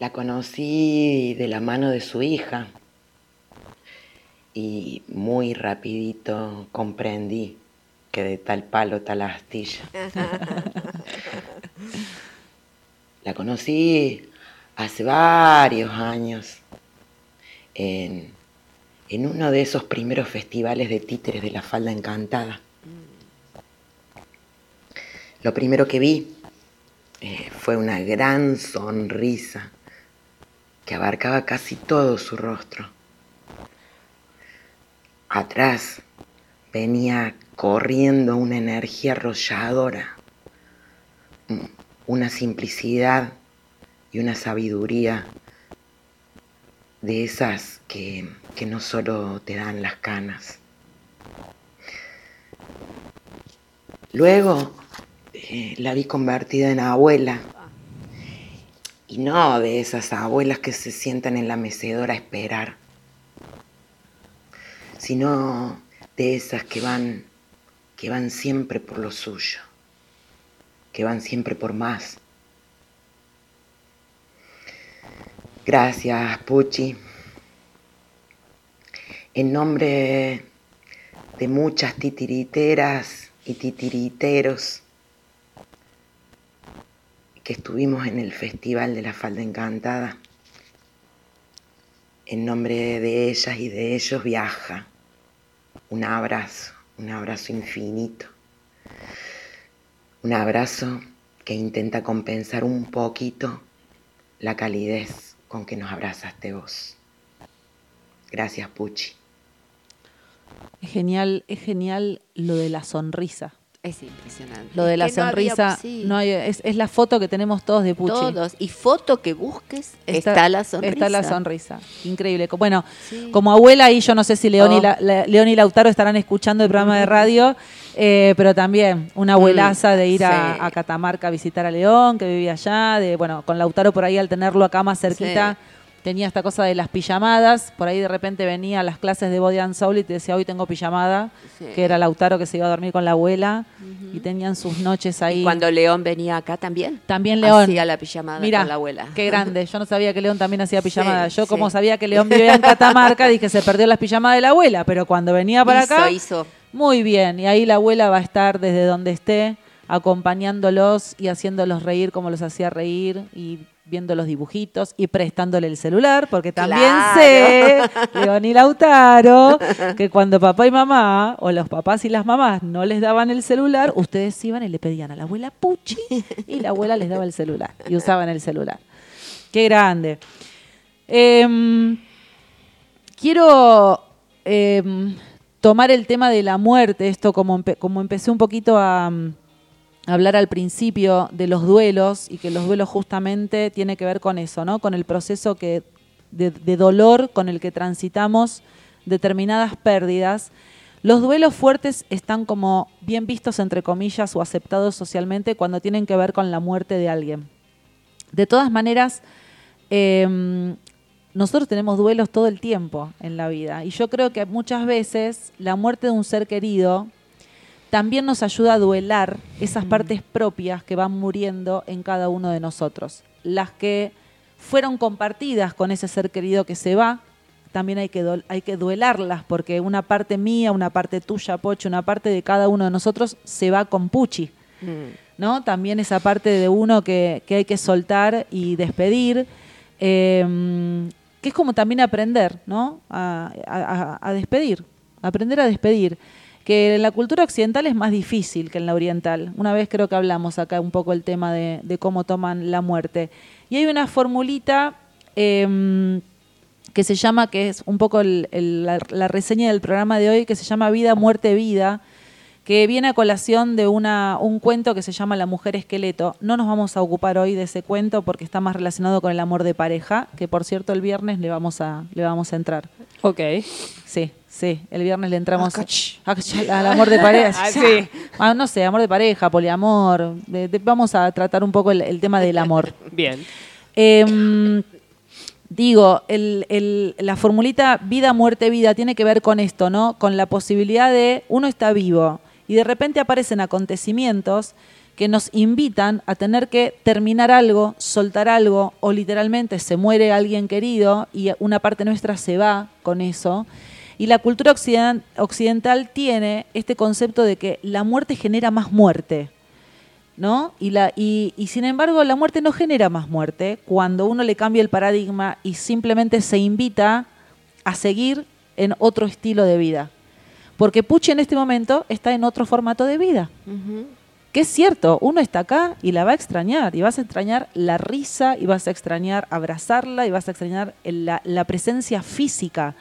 La conocí de la mano de su hija y muy rapidito comprendí que de tal palo tal astilla. La conocí hace varios años en, en uno de esos primeros festivales de títeres de la falda encantada. Lo primero que vi eh, fue una gran sonrisa que abarcaba casi todo su rostro. Atrás venía corriendo una energía arrolladora, una simplicidad y una sabiduría de esas que, que no solo te dan las canas. Luego eh, la vi convertida en abuela. Y no de esas abuelas que se sientan en la mecedora a esperar, sino de esas que van, que van siempre por lo suyo, que van siempre por más. Gracias, Puchi. En nombre de muchas titiriteras y titiriteros estuvimos en el Festival de la Falda Encantada, en nombre de ellas y de ellos viaja. Un abrazo, un abrazo infinito. Un abrazo que intenta compensar un poquito la calidez con que nos abrazaste vos. Gracias, Puchi. Es genial, es genial lo de la sonrisa. Es impresionante. Lo de la que no había- sonrisa, sí. no hay- es, es la foto que tenemos todos de Puchi. Todos. Y foto que busques, está, la sonrisa. Está la sonrisa. Increíble. Bueno, Sí. como abuela, y yo no sé si León, y, la- la- León y Lautaro estarán escuchando el programa de radio, eh, pero también una abuelaza de ir a, a Catamarca a visitar a León, que vivía allá, de bueno, con Lautaro por ahí al tenerlo acá más cerquita. Tenía esta cosa de las pijamadas, por ahí de repente venía a las clases de Body and Soul y te decía, hoy tengo pijamada, Sí. que era Lautaro que se iba a dormir con la abuela, y tenían sus noches ahí. Y cuando León venía acá también. También León. Hacía la pijamada con la abuela. qué grande. Yo no sabía que León también hacía pijamada. Sí, Yo como sí. sabía que León vivía en Catamarca, dije se perdió las pijamadas de la abuela, pero cuando venía para hizo, acá, hizo. muy bien. Y ahí la abuela va a estar desde donde esté, acompañándolos y haciéndolos reír como los hacía reír y viendo los dibujitos y prestándole el celular, porque también Claro. sé, León y Lautaro, que cuando papá y mamá, o los papás y las mamás no les daban el celular, ustedes iban y le pedían a la abuela Puchi y la abuela les daba el celular y usaban el celular. Qué grande. Em, quiero em, tomar el tema de la muerte, esto como, empe- como empecé un poquito a, hablar al principio de los duelos y que los duelos justamente tiene que ver con eso, ¿no? Con el proceso que, de, dolor con el que transitamos determinadas pérdidas. Los duelos fuertes están como bien vistos entre comillas o aceptados socialmente cuando tienen que ver con la muerte de alguien. De todas maneras, em, nosotros tenemos duelos todo el tiempo en la vida y yo creo que muchas veces la muerte de un ser querido también nos ayuda a duelar esas partes propias que van muriendo en cada uno de nosotros. Las que fueron compartidas con ese ser querido que se va, también hay que, hay que duelarlas porque una parte mía, una parte tuya, Pocho, una parte de cada uno de nosotros se va con Puchi. ¿no? También esa parte de uno que, que hay que soltar y despedir, eh, que es como también aprender, ¿no? A- a despedir, aprender a despedir. Que en la cultura occidental es más difícil que en la oriental. Una vez creo que hablamos acá un poco el tema de, de cómo toman la muerte. Y hay una formulita eh, que se llama, que es un poco el- el- la, la reseña del programa de hoy, que se llama Vida, Muerte, Vida, que viene a colación de una, un cuento que se llama La Mujer Esqueleto. No nos vamos a ocupar hoy de ese cuento porque está más relacionado con el amor de pareja, que por cierto el viernes le vamos a, le vamos a entrar. Ok. Sí, sí, el viernes le entramos al amor de pareja. Ah, sí. Ah, no sé, amor de pareja, poliamor. de- de- vamos a tratar un poco el, el tema del amor. Bien. Em, digo, el- el- la formulita vida, muerte, vida tiene que ver con esto, ¿no? Con la posibilidad de uno está vivo y de repente aparecen acontecimientos que nos invitan a tener que terminar algo, soltar algo, o literalmente se muere alguien querido y una parte nuestra se va con eso. Y la cultura occiden- occidental tiene este concepto de que la muerte genera más muerte. ¿no? Y, la, y, y sin embargo, la muerte no genera más muerte cuando uno le cambia el paradigma y simplemente se invita a seguir en otro estilo de vida. Porque Puchi en este momento está en otro formato de vida. Que es cierto, uno está acá y la va a extrañar, y vas a extrañar la risa, y vas a extrañar abrazarla, y vas a extrañar la presencia física,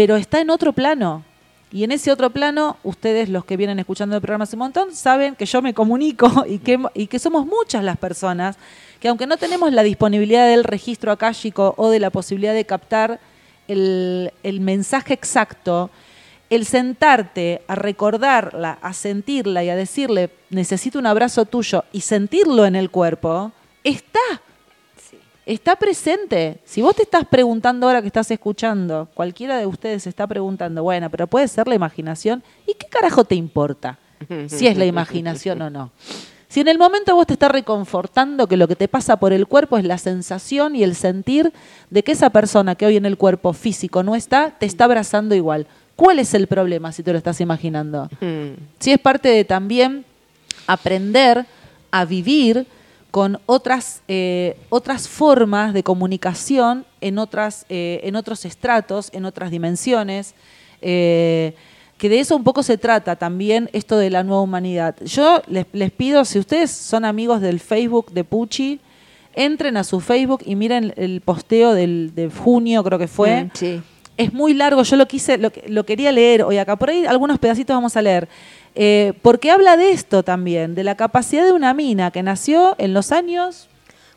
pero está en otro plano. Y en ese otro plano, ustedes los que vienen escuchando el programa hace un montón, saben que yo me comunico y que, y que somos muchas las personas que aunque no tenemos la disponibilidad del registro akáshico o de la posibilidad de captar el, el mensaje exacto, el sentarte a recordarla, a sentirla y a decirle, necesito un abrazo tuyo y sentirlo en el cuerpo, está. Está presente. Si vos te estás preguntando ahora que estás escuchando, cualquiera de ustedes se está preguntando, bueno, pero puede ser la imaginación, ¿y qué carajo te importa si es la imaginación o no? Si en el momento vos te estás reconfortando que lo que te pasa por el cuerpo es la sensación y el sentir de que esa persona que hoy en el cuerpo físico no está, te está abrazando igual. ¿Cuál es el problema si te lo estás imaginando? Si es parte de también aprender a vivir con otras, eh, otras formas de comunicación en, otras, eh, en otros estratos, en otras dimensiones. eh, que de eso un poco se trata también esto de la nueva humanidad. Yo les, les pido, si ustedes son amigos del Facebook de Pucci, entren a su Facebook y miren el posteo del, de junio, creo que fue. Mm, sí. Es muy largo, yo lo quise, lo, lo quería leer hoy acá. Por ahí algunos pedacitos vamos a leer. Eh, porque habla de esto también, de la capacidad de una mina que nació en los años,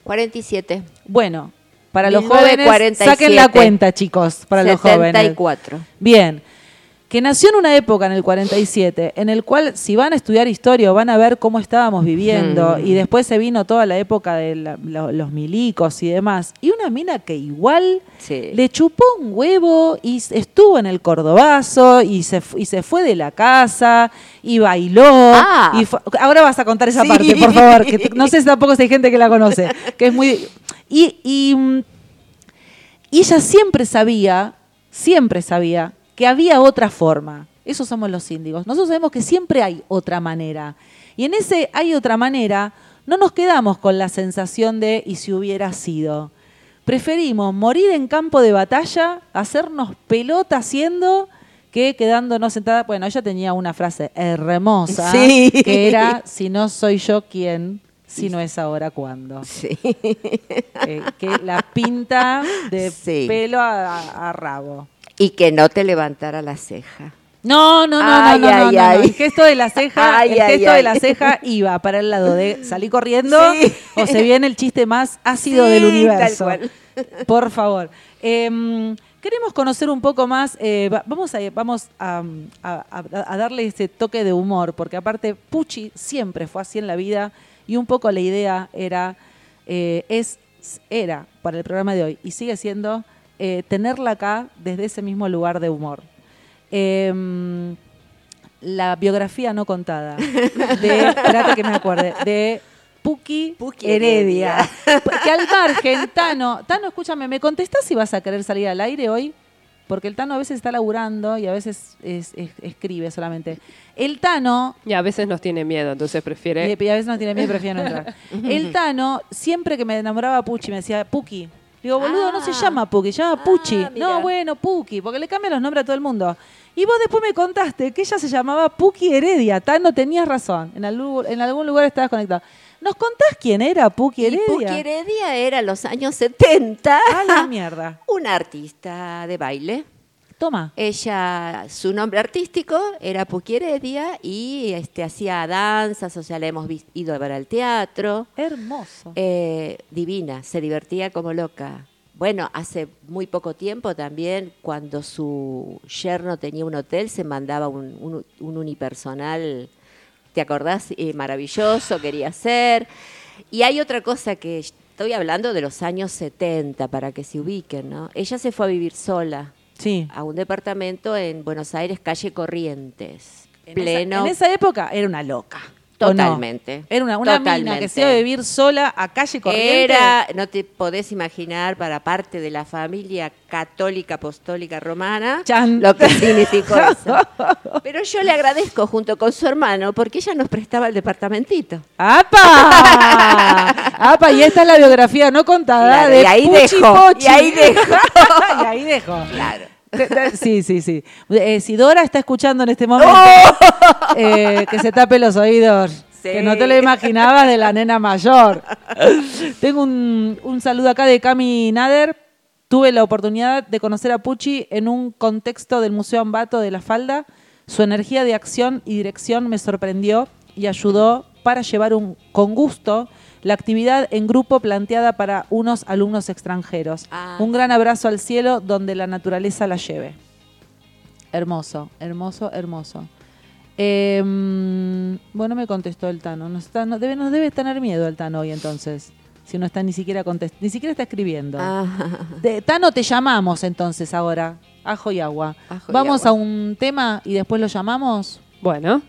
47. bueno, para los jóvenes, 1947. saquen la cuenta, chicos, para los jóvenes. 74. Bien, que nació en una época, en el 47, en el cual si van a estudiar historia van a ver cómo estábamos viviendo, Hmm. y después se vino toda la época de la- lo- los milicos y demás, y una mina que igual Sí. le chupó un huevo y estuvo en el Cordobazo y se, y se fue de la casa y bailó. Ah. y fue- ahora vas a contar esa Sí. parte, por favor, que no sé si tampoco si hay gente que la conoce, que es muy... Y, y, mm, y ella siempre sabía, siempre sabía que había otra forma. Esos somos los índigos. Nosotros sabemos que siempre hay otra manera. Y en ese hay otra manera, no nos quedamos con la sensación de y si hubiera sido. Preferimos morir en campo de batalla, hacernos pelota haciendo que quedándonos sentada. Bueno, ella tenía una frase hermosa Sí. que era si no soy yo quién, si no es ahora cuándo. Sí. Eh, que la pinta de Sí. pelo a rabo. Y que no te levantara la ceja. No, no, no, Ay, no, no, no, ay, no. El gesto de la ceja, el gesto de la ceja iba para el lado de salir corriendo Sí. o se viene el chiste más ácido Sí, del tal universo. cual. Por favor. Em, queremos conocer un poco más, eh, va- vamos, a, vamos a- a darle ese toque de humor, porque aparte Pucci siempre fue así en la vida y un poco la idea era, eh, es, era para el programa de hoy y sigue siendo eh, tenerla acá desde ese mismo lugar de humor. Em, la biografía no contada de, espérate que me acuerde, de Puki, Puki Heredia. Que al margen, Tano, Tano, escúchame, ¿me contestás si vas a querer salir al aire hoy? Porque el Tano a veces está laburando y a veces es- es- escribe solamente. El Tano Y a veces nos tiene miedo, entonces prefiere. y y a veces no tiene miedo, prefiere no entrar. El Tano, siempre que me enamoraba a Puchi, me decía, Puki. Digo, boludo, no se Ah. llama Puki, se llama Puchi. Ah, no, bueno, Puki, porque le cambian los nombres a todo el mundo. Y vos después me contaste que ella se llamaba Puki Heredia. Tano, tenías razón. En, algún- en algún lugar estabas conectado. ¿Nos contás quién era Puki Y Heredia? Puki Heredia era en los años 70 A la mierda. una artista de baile. Toma. Ella, su nombre artístico era Puki Heredia y este, hacía danzas, o sea, la hemos ido a ver al teatro. Hermoso. Eh, divina, se divertía como loca. Bueno, hace muy poco tiempo también, cuando su yerno tenía un hotel, se mandaba un, un- un unipersonal, ¿te acordás? Eh, maravilloso, quería hacer. Y hay otra cosa que estoy hablando de los años 70, para que se ubiquen, ¿no? Ella se fue a vivir sola sí. a un departamento en Buenos Aires, calle Corrientes. En pleno. Esa, en esa época era una loca. Totalmente. Era una, una mina que Totalmente. se iba a vivir sola a calle corriente. Era, no te podés imaginar, para parte de la familia católica apostólica romana, Chan. lo que significó eso. Pero yo le agradezco junto con su hermano porque ella nos prestaba el departamentito. ¡Apa! ¡Apa! Y esta es la biografía no contada Claro, de y ahí Puchi dejo, Pochi. y ahí dejo. y ahí dejo. Claro. Sí, sí, sí. Eh, si Dora está escuchando en este momento, eh, que se tape los oídos. Sí. Que no te lo imaginabas de la nena mayor. Tengo un, un saludo acá de Cami Nader. Tuve la oportunidad de conocer a Pucci en un contexto del Museo Ambato de la Falda. Su energía de acción y dirección me sorprendió y ayudó para llevar un, con gusto la actividad en grupo planteada para unos alumnos extranjeros. Ah. Un gran abrazo al cielo donde la naturaleza la lleve. Hermoso, hermoso, hermoso. Eh, mm, bueno, me contestó el Tano. Nos, está- no, debe, nos debe tener miedo el Tano hoy entonces. Si no está ni siquiera contest- ni siquiera está escribiendo. Ah, De- Tano, te llamamos entonces ahora. Ajo y agua. Ajo y Vamos agua. a un tema y después lo llamamos. Bueno.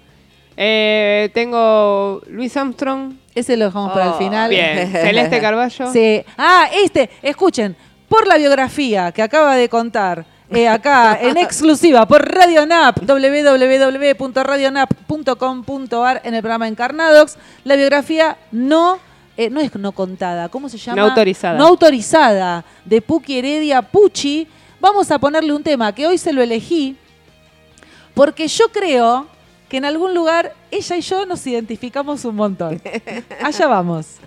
Eh, tengo Luis Armstrong. Ese lo dejamos para el Oh, final. Bien. Celeste Carballo. Sí. Ah, este, escuchen, por la biografía que acaba de contar, eh, acá en exclusiva por Radio NAP, www.radionap.com.ar en el programa Encarnadox, la biografía no eh, no es no contada, ¿cómo se llama? No autorizada. No autorizada, de Puki Heredia Pucci. Vamos a ponerle un tema que hoy se lo elegí porque yo creo que en algún lugar ella y yo nos identificamos un montón. Allá vamos.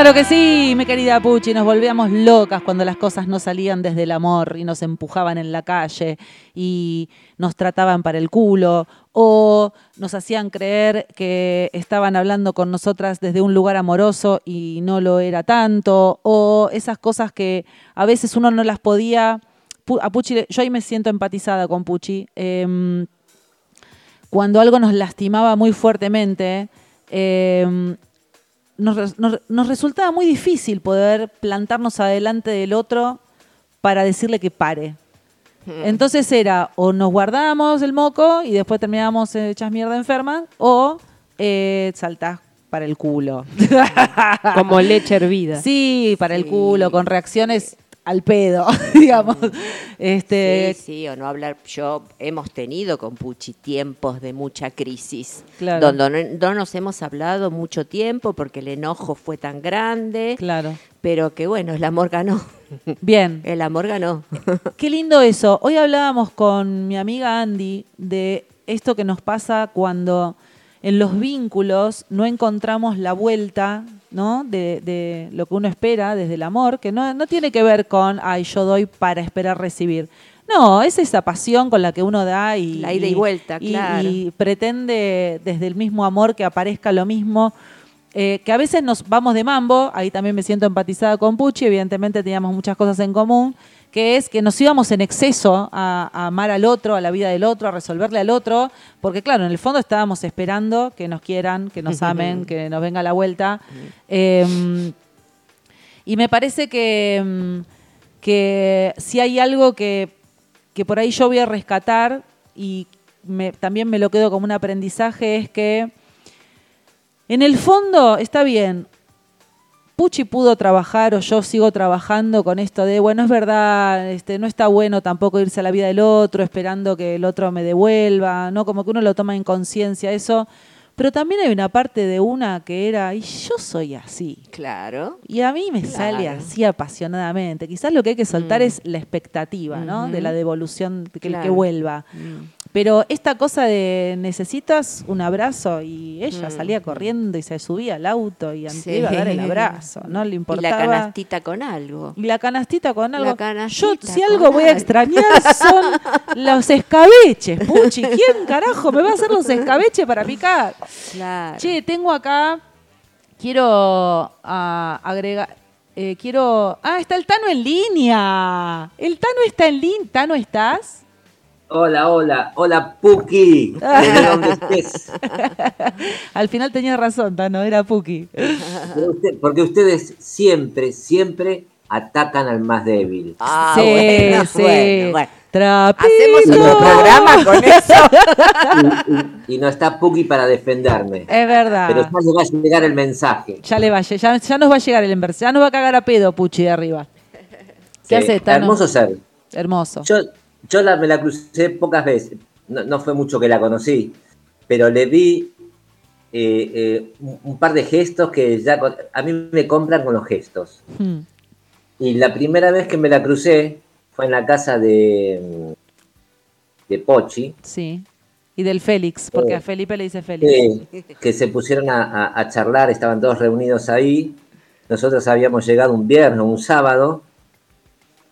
Claro que sí, mi querida Puchi, nos volvíamos locas cuando las cosas no salían desde el amor y nos empujaban en la calle y nos trataban para el culo o nos hacían creer que estaban hablando con nosotras desde un lugar amoroso y no lo era tanto o esas cosas que a veces uno no las podía... A Puchi, le- yo ahí me siento empatizada con Puchi. em, cuando algo nos lastimaba muy fuertemente, em, nos, nos- nos resultaba muy difícil poder plantarnos adelante del otro para decirle que pare. Entonces era o nos guardábamos el moco y después terminábamos hechas mierda enferma o eh, saltás para el culo. Como leche hervida. Sí, para el culo, con reacciones al pedo, digamos. Este, Sí, sí, o no hablar. Yo hemos tenido con Puchi tiempos de mucha crisis, Claro. donde no, no nos hemos hablado mucho tiempo porque el enojo fue tan grande, Claro. pero que bueno, el amor ganó. Bien. El amor ganó. Qué lindo eso. Hoy hablábamos con mi amiga Andy de esto que nos pasa cuando en los vínculos no encontramos la vuelta ¿no? De, de lo que uno espera desde el amor, que no, no tiene que ver con, ay, yo doy para esperar recibir. No, es esa pasión con la que uno da y, La ida y vuelta, claro. y pretende desde el mismo amor que aparezca lo mismo. eh, que a veces nos vamos de mambo, ahí también me siento empatizada con Pucci, evidentemente teníamos muchas cosas en común, que es que nos íbamos en exceso a, a amar al otro, a la vida del otro, a resolverle al otro, porque claro, en el fondo estábamos esperando que nos quieran, que nos amen, que nos venga la vuelta. Eh, y me parece que, mm, que si hay algo que, que por ahí yo voy a rescatar y me- también me lo quedo como un aprendizaje es que en el fondo está bien. Pucci pudo trabajar o yo sigo trabajando con esto de, bueno, es verdad, este, no está bueno tampoco irse a la vida del otro esperando que el otro me devuelva, ¿no? Como que uno lo toma en conciencia eso. Pero también hay una parte de una que era, y yo soy así. Claro. Y a mí me sale así apasionadamente. Quizás lo que hay que soltar Mm. es la expectativa, ¿no? De la devolución, de que, que Claro. vuelva. Mm. Pero esta cosa de necesitas un abrazo y ella Mm. salía corriendo y se subía al auto y Sí. iba a dar el abrazo, no le Y importaba. la canastita con algo. Y la canastita con algo. Canastita Yo, si algo voy a extrañar son los escabeches, Puchi. ¿Quién carajo me va a hacer los escabeches para picar? Claro. Che, tengo acá, quiero ah, agregar, eh, quiero... Ah, está el Tano en línea. El Tano está en línea. ¿Tano estás? Hola, hola, hola Puki. Al final tenías razón, Tano, era Puki. Usted- Porque ustedes siempre, siempre atacan al más débil. Ah, sí, bueno, sí. bueno, bueno. Trapito. Hacemos otro programa con eso. Y, y no está Puki para defenderme. Es verdad. Pero ya le va a llegar el mensaje. Ya le va, ya, ya nos va a llegar el inverso. Ya nos va a cagar a pedo, Puchi, de arriba. ¿Qué Que haces, Tano? Hermoso ser. Hermoso. Yo, yo la- me la crucé pocas veces. No, no fue mucho que la conocí. Pero le vi eh, eh, un, un par de gestos que ya a mí me compran con los gestos. Hmm. Y la primera vez que me la crucé fue en la casa de, de Pochi, Sí. Y del Félix, porque Eh, a Felipe le dice Félix. que, que se pusieron a, a- a charlar, estaban todos reunidos ahí. Nosotros habíamos llegado un viernes un sábado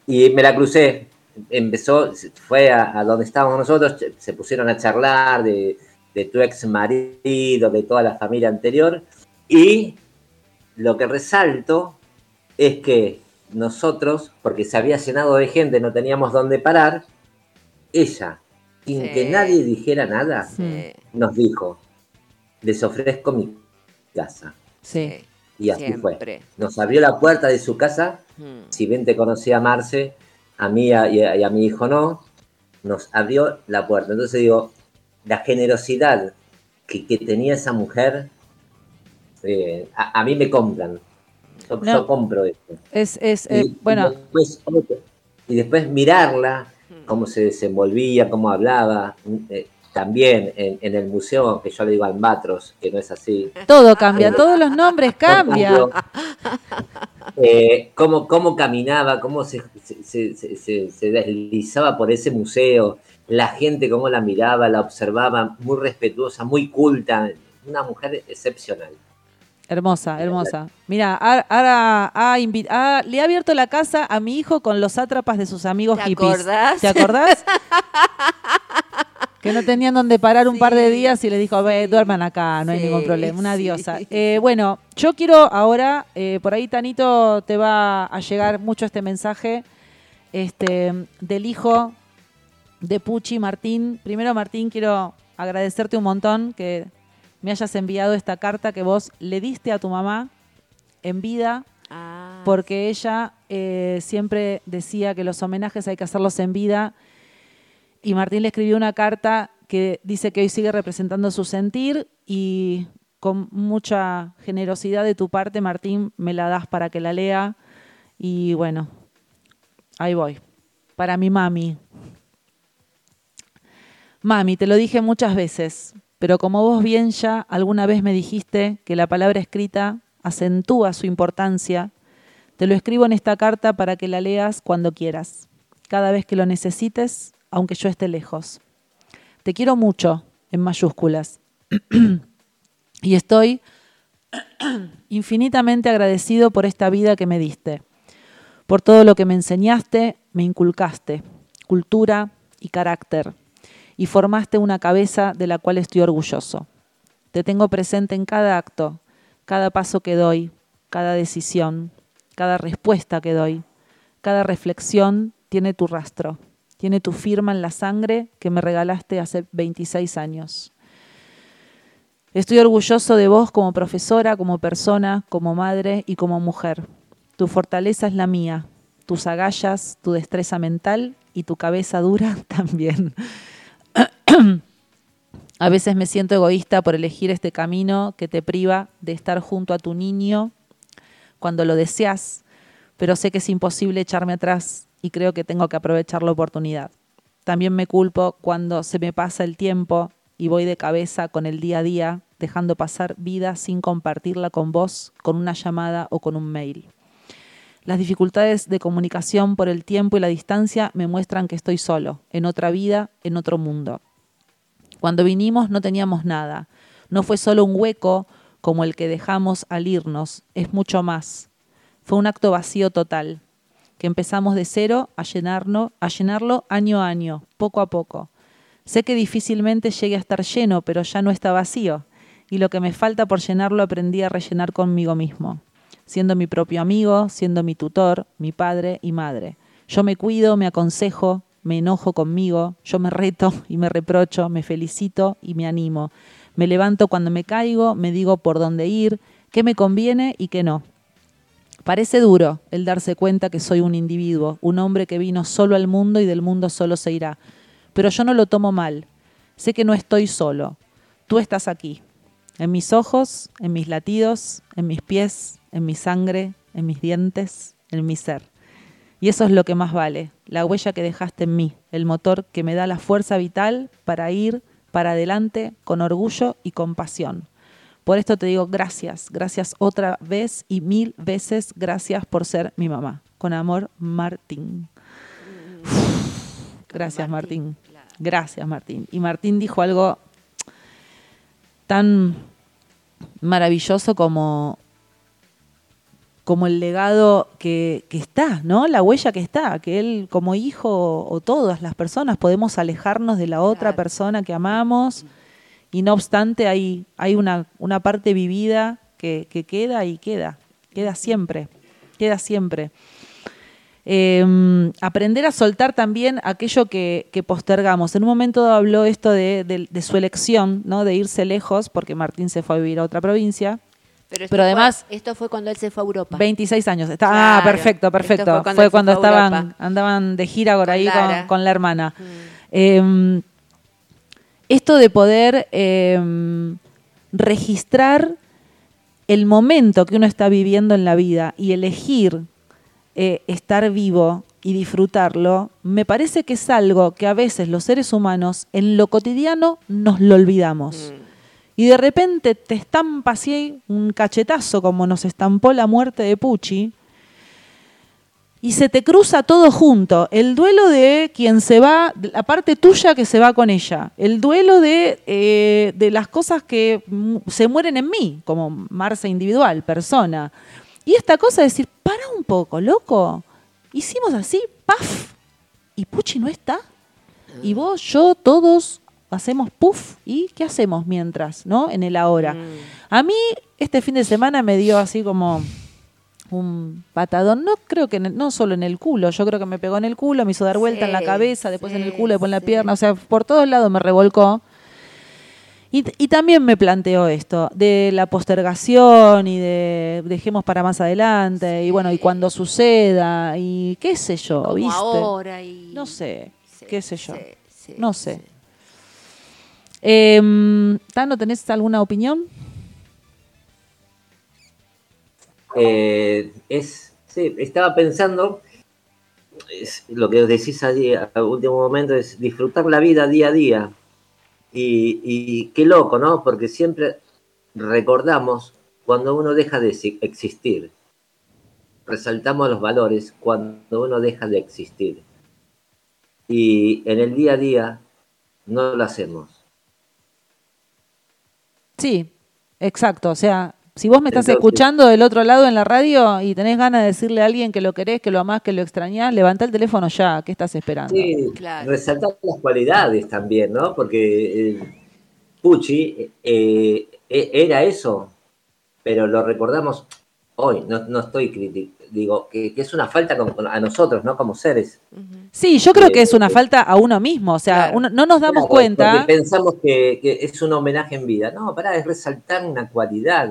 y me la crucé. Empezó, fue a, a donde estábamos nosotros, se pusieron a charlar de, de tu ex marido, de toda la familia anterior. Y lo que resalto es que nosotros, porque se había llenado de gente, no teníamos dónde parar, ella, sin Sí. que nadie dijera nada, Sí, nos dijo, les ofrezco mi casa. Sí. Y así Siempre. fue. Nos abrió la puerta de su casa, Mm. si bien te conocía Marce, a mí a- y a, y a mi hijo no, nos abrió la puerta. Entonces digo, la generosidad que, que tenía esa mujer, eh, a, a mí me compran. Yo, No. yo compro esto. Es, es, eh, Y- bueno, y después, y después mirarla, cómo se desenvolvía, cómo hablaba, eh, también en, en el museo, que yo le digo albatros, que no es así. todo cambia, todos los nombres cambian. Eh, cómo, cómo caminaba, cómo se, se- se- se- se- se deslizaba por ese museo, la gente cómo la miraba, la observaba, muy respetuosa, muy culta, una mujer excepcional. Hermosa, hermosa. Mira, ahora ha invi- ha- le ha abierto la casa a mi hijo con los sátrapas de sus amigos ¿Te hippies. acordás? ¿Te acordás? que no tenían donde parar un par de días y les dijo, ve, duerman acá, no hay ningún problema. Una sí. diosa. Eh, bueno, yo quiero ahora, eh, por ahí Tanito te va a llegar mucho este mensaje este, del hijo de Puchi, Martín. Primero, Martín, quiero agradecerte un montón que me hayas enviado esta carta que vos le diste a tu mamá en vida, Ah, porque ella eh, siempre decía que los homenajes hay que hacerlos en vida. Y Martín le escribió una carta que dice que hoy sigue representando su sentir y con mucha generosidad de tu parte, Martín, me la das para que la lea. Y bueno, ahí voy. Para mi mami. Mami, te lo dije muchas veces, pero como vos bien ya alguna vez me dijiste que la palabra escrita acentúa su importancia, te lo escribo en esta carta para que la leas cuando quieras, cada vez que lo necesites, aunque yo esté lejos. Te quiero mucho, en mayúsculas. Y estoy infinitamente agradecido por esta vida que me diste, por todo lo que me enseñaste, me inculcaste, cultura y carácter, y formaste una cabeza de la cual estoy orgulloso. Te tengo presente en cada acto, cada paso que doy, cada decisión, cada respuesta que doy, cada reflexión tiene tu rastro, tiene tu firma en la sangre que me regalaste hace 26 años. Estoy orgulloso de vos como profesora, como persona, como madre y como mujer. Tu fortaleza es la mía, tus agallas, tu destreza mental y tu cabeza dura también. A veces me siento egoísta por elegir este camino que te priva de estar junto a tu niño cuando lo deseas, pero sé que es imposible echarme atrás y creo que tengo que aprovechar la oportunidad. También me culpo cuando se me pasa el tiempo y voy de cabeza con el día a día, dejando pasar vida sin compartirla con vos, con una llamada o con un mail. Las dificultades de comunicación por el tiempo y la distancia me muestran que estoy solo, en otra vida, en otro mundo. Cuando vinimos no teníamos nada. No fue solo un hueco como el que dejamos al irnos, es mucho más. Fue un acto vacío total, que empezamos de cero a, llenarlo, a llenarlo año a año, poco a poco. Sé que difícilmente llegue a estar lleno, pero ya no está vacío, y lo que me falta por llenarlo aprendí a rellenar conmigo mismo, siendo mi propio amigo, siendo mi tutor, mi padre y madre. Yo me cuido, me aconsejo, me enojo conmigo, yo me reto y me reprocho, me felicito y me animo. Me levanto cuando me caigo, me digo por dónde ir, qué me conviene y qué no. Parece duro el darse cuenta que soy un individuo, un hombre que vino solo al mundo y del mundo solo se irá. Pero yo no lo tomo mal. Sé que no estoy solo. Tú estás aquí, en mis ojos, en mis latidos, en mis pies, en mi sangre, en mis dientes, en mi ser. Y eso es lo que más vale, la huella que dejaste en mí, el motor que me da la fuerza vital para ir para adelante con orgullo y compasión. Por esto te digo gracias, gracias otra vez y mil veces gracias por ser mi mamá. Con amor, Martín. Gracias, Martín. Gracias, Martín. Y Martín dijo algo tan maravilloso como como el legado que, que, está, ¿no? La huella que está, que él como hijo o todas las personas podemos alejarnos de la otra Claro. persona que amamos y no obstante hay, hay una, una parte vivida que, que queda y queda, queda siempre, queda siempre. Eh, aprender a soltar también aquello que, que postergamos. En un momento habló esto de, de- de su elección, ¿no? de irse lejos, porque Martín se fue a vivir a otra provincia. Pero, esto Pero fue- además- esto fue cuando él se fue a Europa. 26 años. Está, ah, perfecto, Esto perfecto. fue Fue cuando estaban, Europa. andaban de gira por Con ahí con, la hermana. Mm. Eh, esto de poder eh, registrar el momento que uno está viviendo en la vida y elegir eh, estar vivo y disfrutarlo, me parece que es algo que a veces los seres humanos en lo cotidiano nos lo olvidamos. Y de repente te estampa así un cachetazo como nos estampó la muerte de Pucci. Y se te cruza todo junto. El duelo de quien se va, la parte tuya que se va con ella. El duelo de, eh, de las cosas que mm, se mueren en mí, como Marce individual, persona. Y esta cosa de decir, para un poco, loco. Hicimos así, paf. Y Pucci no está. Y vos, yo, todos hacemos puff. ¿Y qué hacemos mientras, no? En el ahora. A mí, este fin de semana me dio así como un patadón, no creo que en no solo en el culo, yo creo que me pegó en el culo, me hizo dar vuelta en la cabeza, después en el culo, después en la sí. pierna, o sea, por todos lados me revolcó. Y, y también me planteó esto, de la postergación y de dejemos para más adelante, y bueno, y cuando suceda, y qué sé yo, Como ¿viste? ahora y... No sé, qué sé yo, no sé. Em, Tano, ¿tenés alguna opinión? Eh, es, estaba pensando, es, lo que decís allí al último momento es disfrutar la vida día a día. Y, y qué loco, ¿no? Porque siempre recordamos cuando uno deja de exi- existir. Resaltamos los valores cuando uno deja de existir. Y en el día a día no lo hacemos. Sí, Exacto, o sea, si vos me estás Entonces- escuchando del otro lado en la radio y tenés ganas de decirle a alguien que lo querés, que lo amás, que lo extrañás, levantá el teléfono ya, ¿qué estás esperando? Sí, Claro. resaltar las cualidades también, ¿no? Porque eh, Pucci eh, eh, era eso, pero lo recordamos hoy, no, no estoy crítico, digo, que, que es una falta con- con- a nosotros, ¿no? Como seres. Sí, yo creo que es una falta a uno mismo, o sea, Claro. uno- no nos damos Claro, cuenta. Porque pensamos que, que es un homenaje en vida. No, pará, es resaltar una cualidad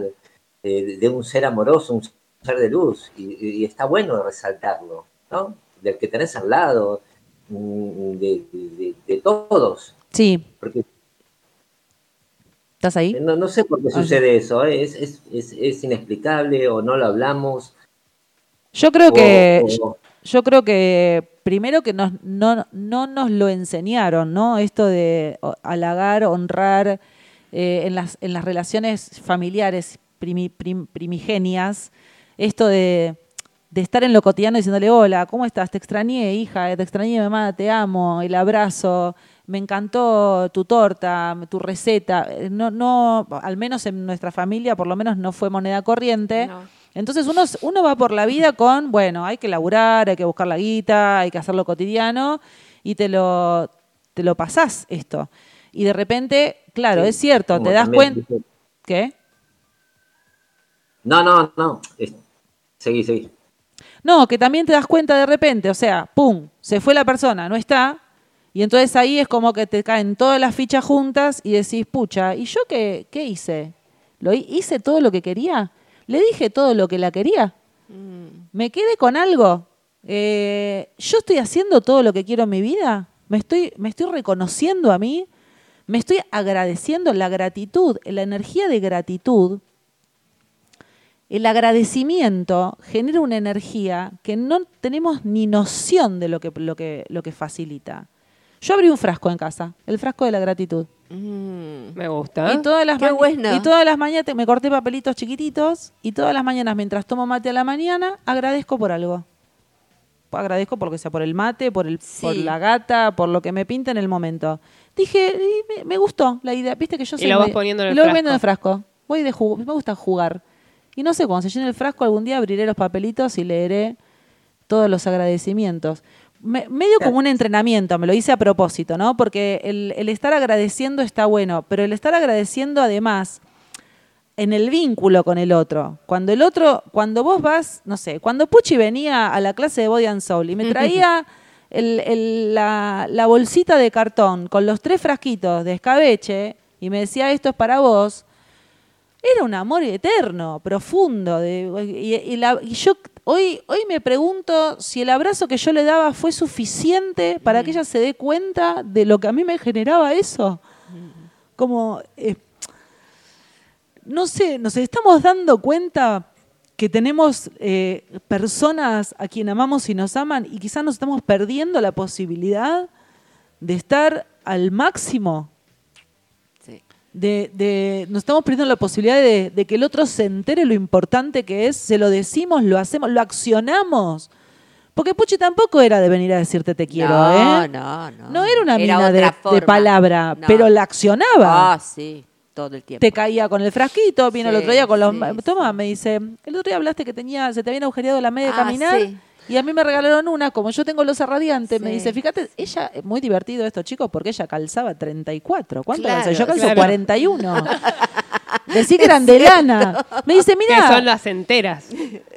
eh, de un ser amoroso, un ser de luz, y, y está bueno resaltarlo, ¿no? Del que tenés al lado, mm, de, de- de todos. Sí, Porque ¿estás ahí? no, no sé por qué Ah. sucede eso, ¿eh? es, es, es, es inexplicable o no lo hablamos. Yo creo o- que o- yo creo que primero que nos, no, no nos lo enseñaron, ¿no? Esto de halagar, honrar eh, en, las, en las relaciones familiares primi- prim- primigenias, esto de, de estar en lo cotidiano diciéndole, hola, ¿cómo estás? Te extrañé, hija, te extrañé, mamá, te amo, el abrazo, me encantó tu torta, tu receta. Eh, No, no, al menos en nuestra familia, por lo menos no fue moneda corriente. No. Entonces uno, uno va por la vida con, bueno, hay que laburar, hay que buscar la guita, hay que hacerlo cotidiano y te lo, te lo pasás esto. Y de repente, claro, Sí, es cierto, te das cuenta... ¿Qué? No, no, no. es- seguí, seguí. No, que también te das cuenta de repente, o sea, pum, se fue la persona, no está, y entonces ahí es como que te caen todas las fichas juntas y decís, pucha, ¿y yo qué, qué hice? ¿Lo hi- hice todo lo que quería? ¿Le dije todo lo que la quería? ¿Me quedé con algo? Eh, ¿Yo estoy haciendo todo lo que quiero en mi vida? ¿Me estoy, ¿Me estoy reconociendo a mí? ¿Me estoy agradeciendo la gratitud, la energía de gratitud? El agradecimiento genera una energía que no tenemos ni noción de lo que, lo que, lo que facilita. Yo abrí un frasco en casa, el frasco de la gratitud. Mm. Me gusta. Y todas las Qué ma- bueno. y todas las mañanas me corté papelitos chiquititos y todas las mañanas mientras tomo mate a la mañana agradezco por algo. Agradezco por lo que sea, por el mate, por el Sí. por la gata, por lo que me pinta en el momento. Dije, y me, me gustó la idea, viste que yo Y soy lo vas poniendo en y el lo voy poniendo en el frasco. frasco. Voy de jugo, me gusta jugar. Y no sé, cuando se llene el frasco algún día abriré los papelitos y leeré todos los agradecimientos. Me- medio como un entrenamiento, me lo hice a propósito, ¿no? Porque el, el estar agradeciendo está bueno, pero el estar agradeciendo además en el vínculo con el otro. Cuando el otro, cuando vos vas, no sé, cuando Pucci venía a la clase de Body and Soul y me traía el- el- la, la bolsita de cartón con los tres frasquitos de escabeche y me decía esto es para vos, era un amor eterno, profundo. de- y, y la- y yo hoy, hoy me pregunto si el abrazo que yo le daba fue suficiente para que ella se dé cuenta de lo que a mí me generaba eso. Como, eh, no sé, nos estamos dando cuenta que tenemos eh, personas a quien amamos y nos aman y quizás nos estamos perdiendo la posibilidad de estar al máximo. De, de- nos estamos perdiendo la posibilidad de, de que el otro se entere lo importante que es, se lo decimos, lo hacemos, lo accionamos. Porque Puchi tampoco era de venir a decirte te quiero, no, ¿eh? no, no. No era una mina de, de palabra, No. pero la accionaba. Ah, sí, todo el tiempo. Te caía con el frasquito, vino el otro día con los... sí, Toma, sí. me dice, el otro día hablaste que tenía, se te habían agujereado la media de Ah, caminar sí. Y a mí me regalaron una, como yo tengo losa radiante, me dice, fíjate, ella, es muy divertido esto, chicos, porque ella calzaba 34. ¿Cuánto Claro, calza? Yo calzo claro. 41. Decí que eran de lana. Me dice, Que mira, son las enteras.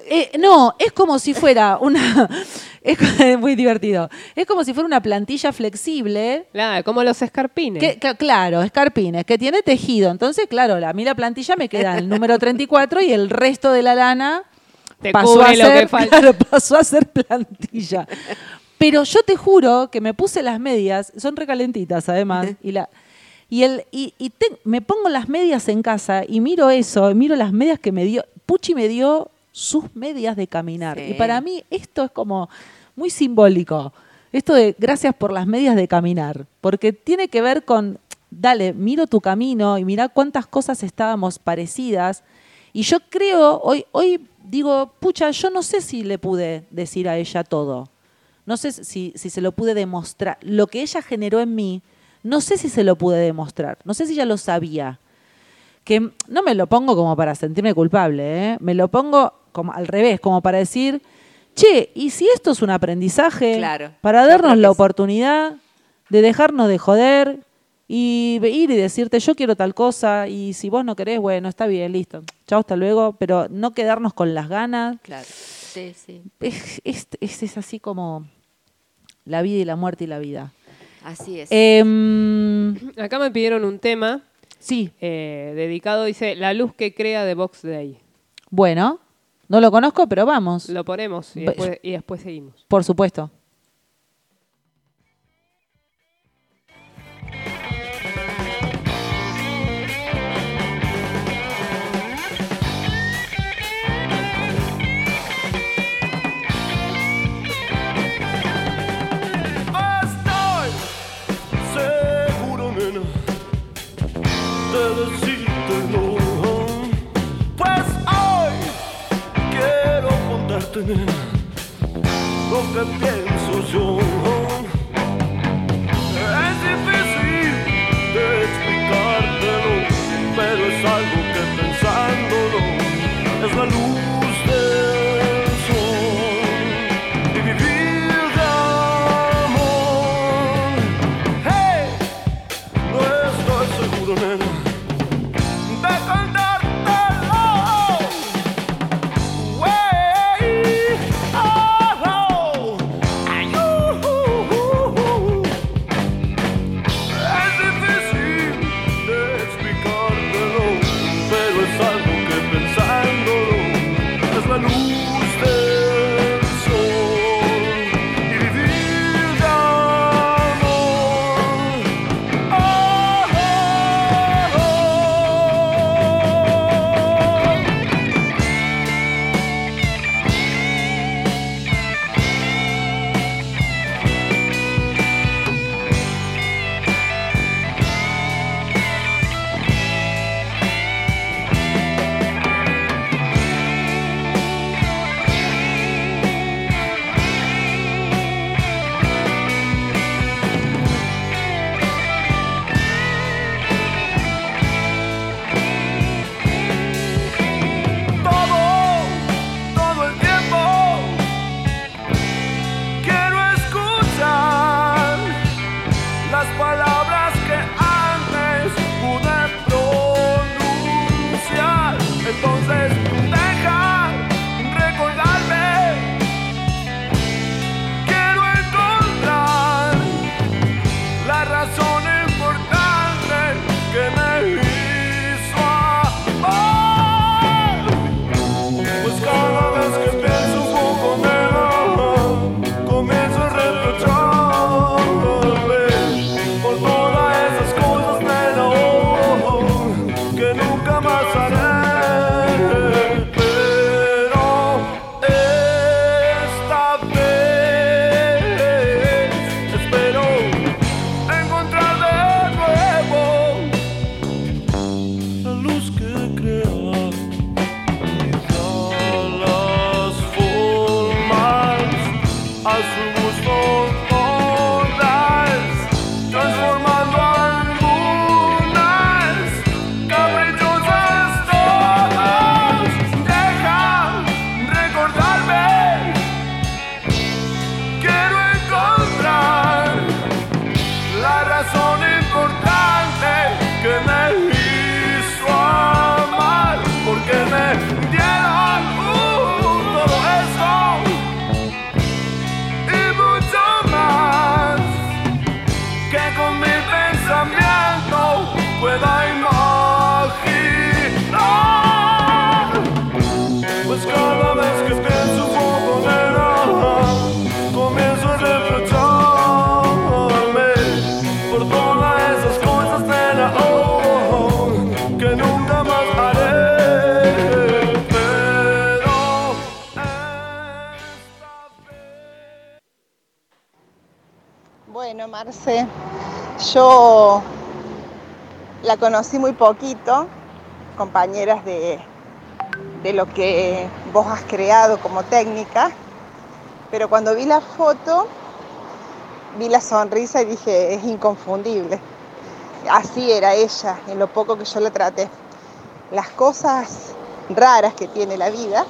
eh, no, es como si fuera una... Es muy divertido. Es como si fuera una plantilla flexible Nada, como los escarpines. que, que- claro, escarpines, que tiene tejido. Entonces, claro, la- a mí la plantilla me queda el número 34 y el resto de la lana Te pasó cubre a, lo ser, que falta. claro, pasó a ser plantilla. Pero yo te juro que me puse las medias, son recalentitas además, y la y el y, y te- me pongo las medias en casa y miro eso, miro las medias que me dio, Puchi me dio sus medias de caminar. Sí. Y para mí esto es como muy simbólico. Esto de gracias por las medias de caminar, porque tiene que ver con, dale, miro tu camino y mira cuántas cosas estábamos parecidas. Y yo creo, hoy, hoy digo, pucha, yo no sé si le pude decir a ella todo. No sé si, si se lo pude demostrar. Lo que ella generó en mí, no sé si se lo pude demostrar. No sé si ella lo sabía. que no me lo pongo como para sentirme culpable, ¿eh? me lo pongo como al revés, como para decir, che, ¿y si esto es un aprendizaje? Claro, Para darnos la oportunidad de dejarnos de joder y ir y decirte, yo quiero tal cosa, y si vos no querés, bueno, está bien, listo. Chao, hasta luego, pero no quedarnos con las ganas. Claro. Sí, sí. Es, es- es- es así como la vida y la muerte y la vida. Así es. Em, Acá me pidieron un tema sí, eh, dedicado, dice, La luz que crea de Box Day. bueno, no lo conozco, pero vamos, Lo ponemos y después, y después seguimos. por supuesto. Nena, lo que pienso yo. Conocí muy poquito, compañeras de, de lo que vos has creado como técnica, pero cuando vi la foto, vi la sonrisa y dije, es inconfundible. Así era ella, en lo poco que yo la traté. las cosas raras que tiene la vida,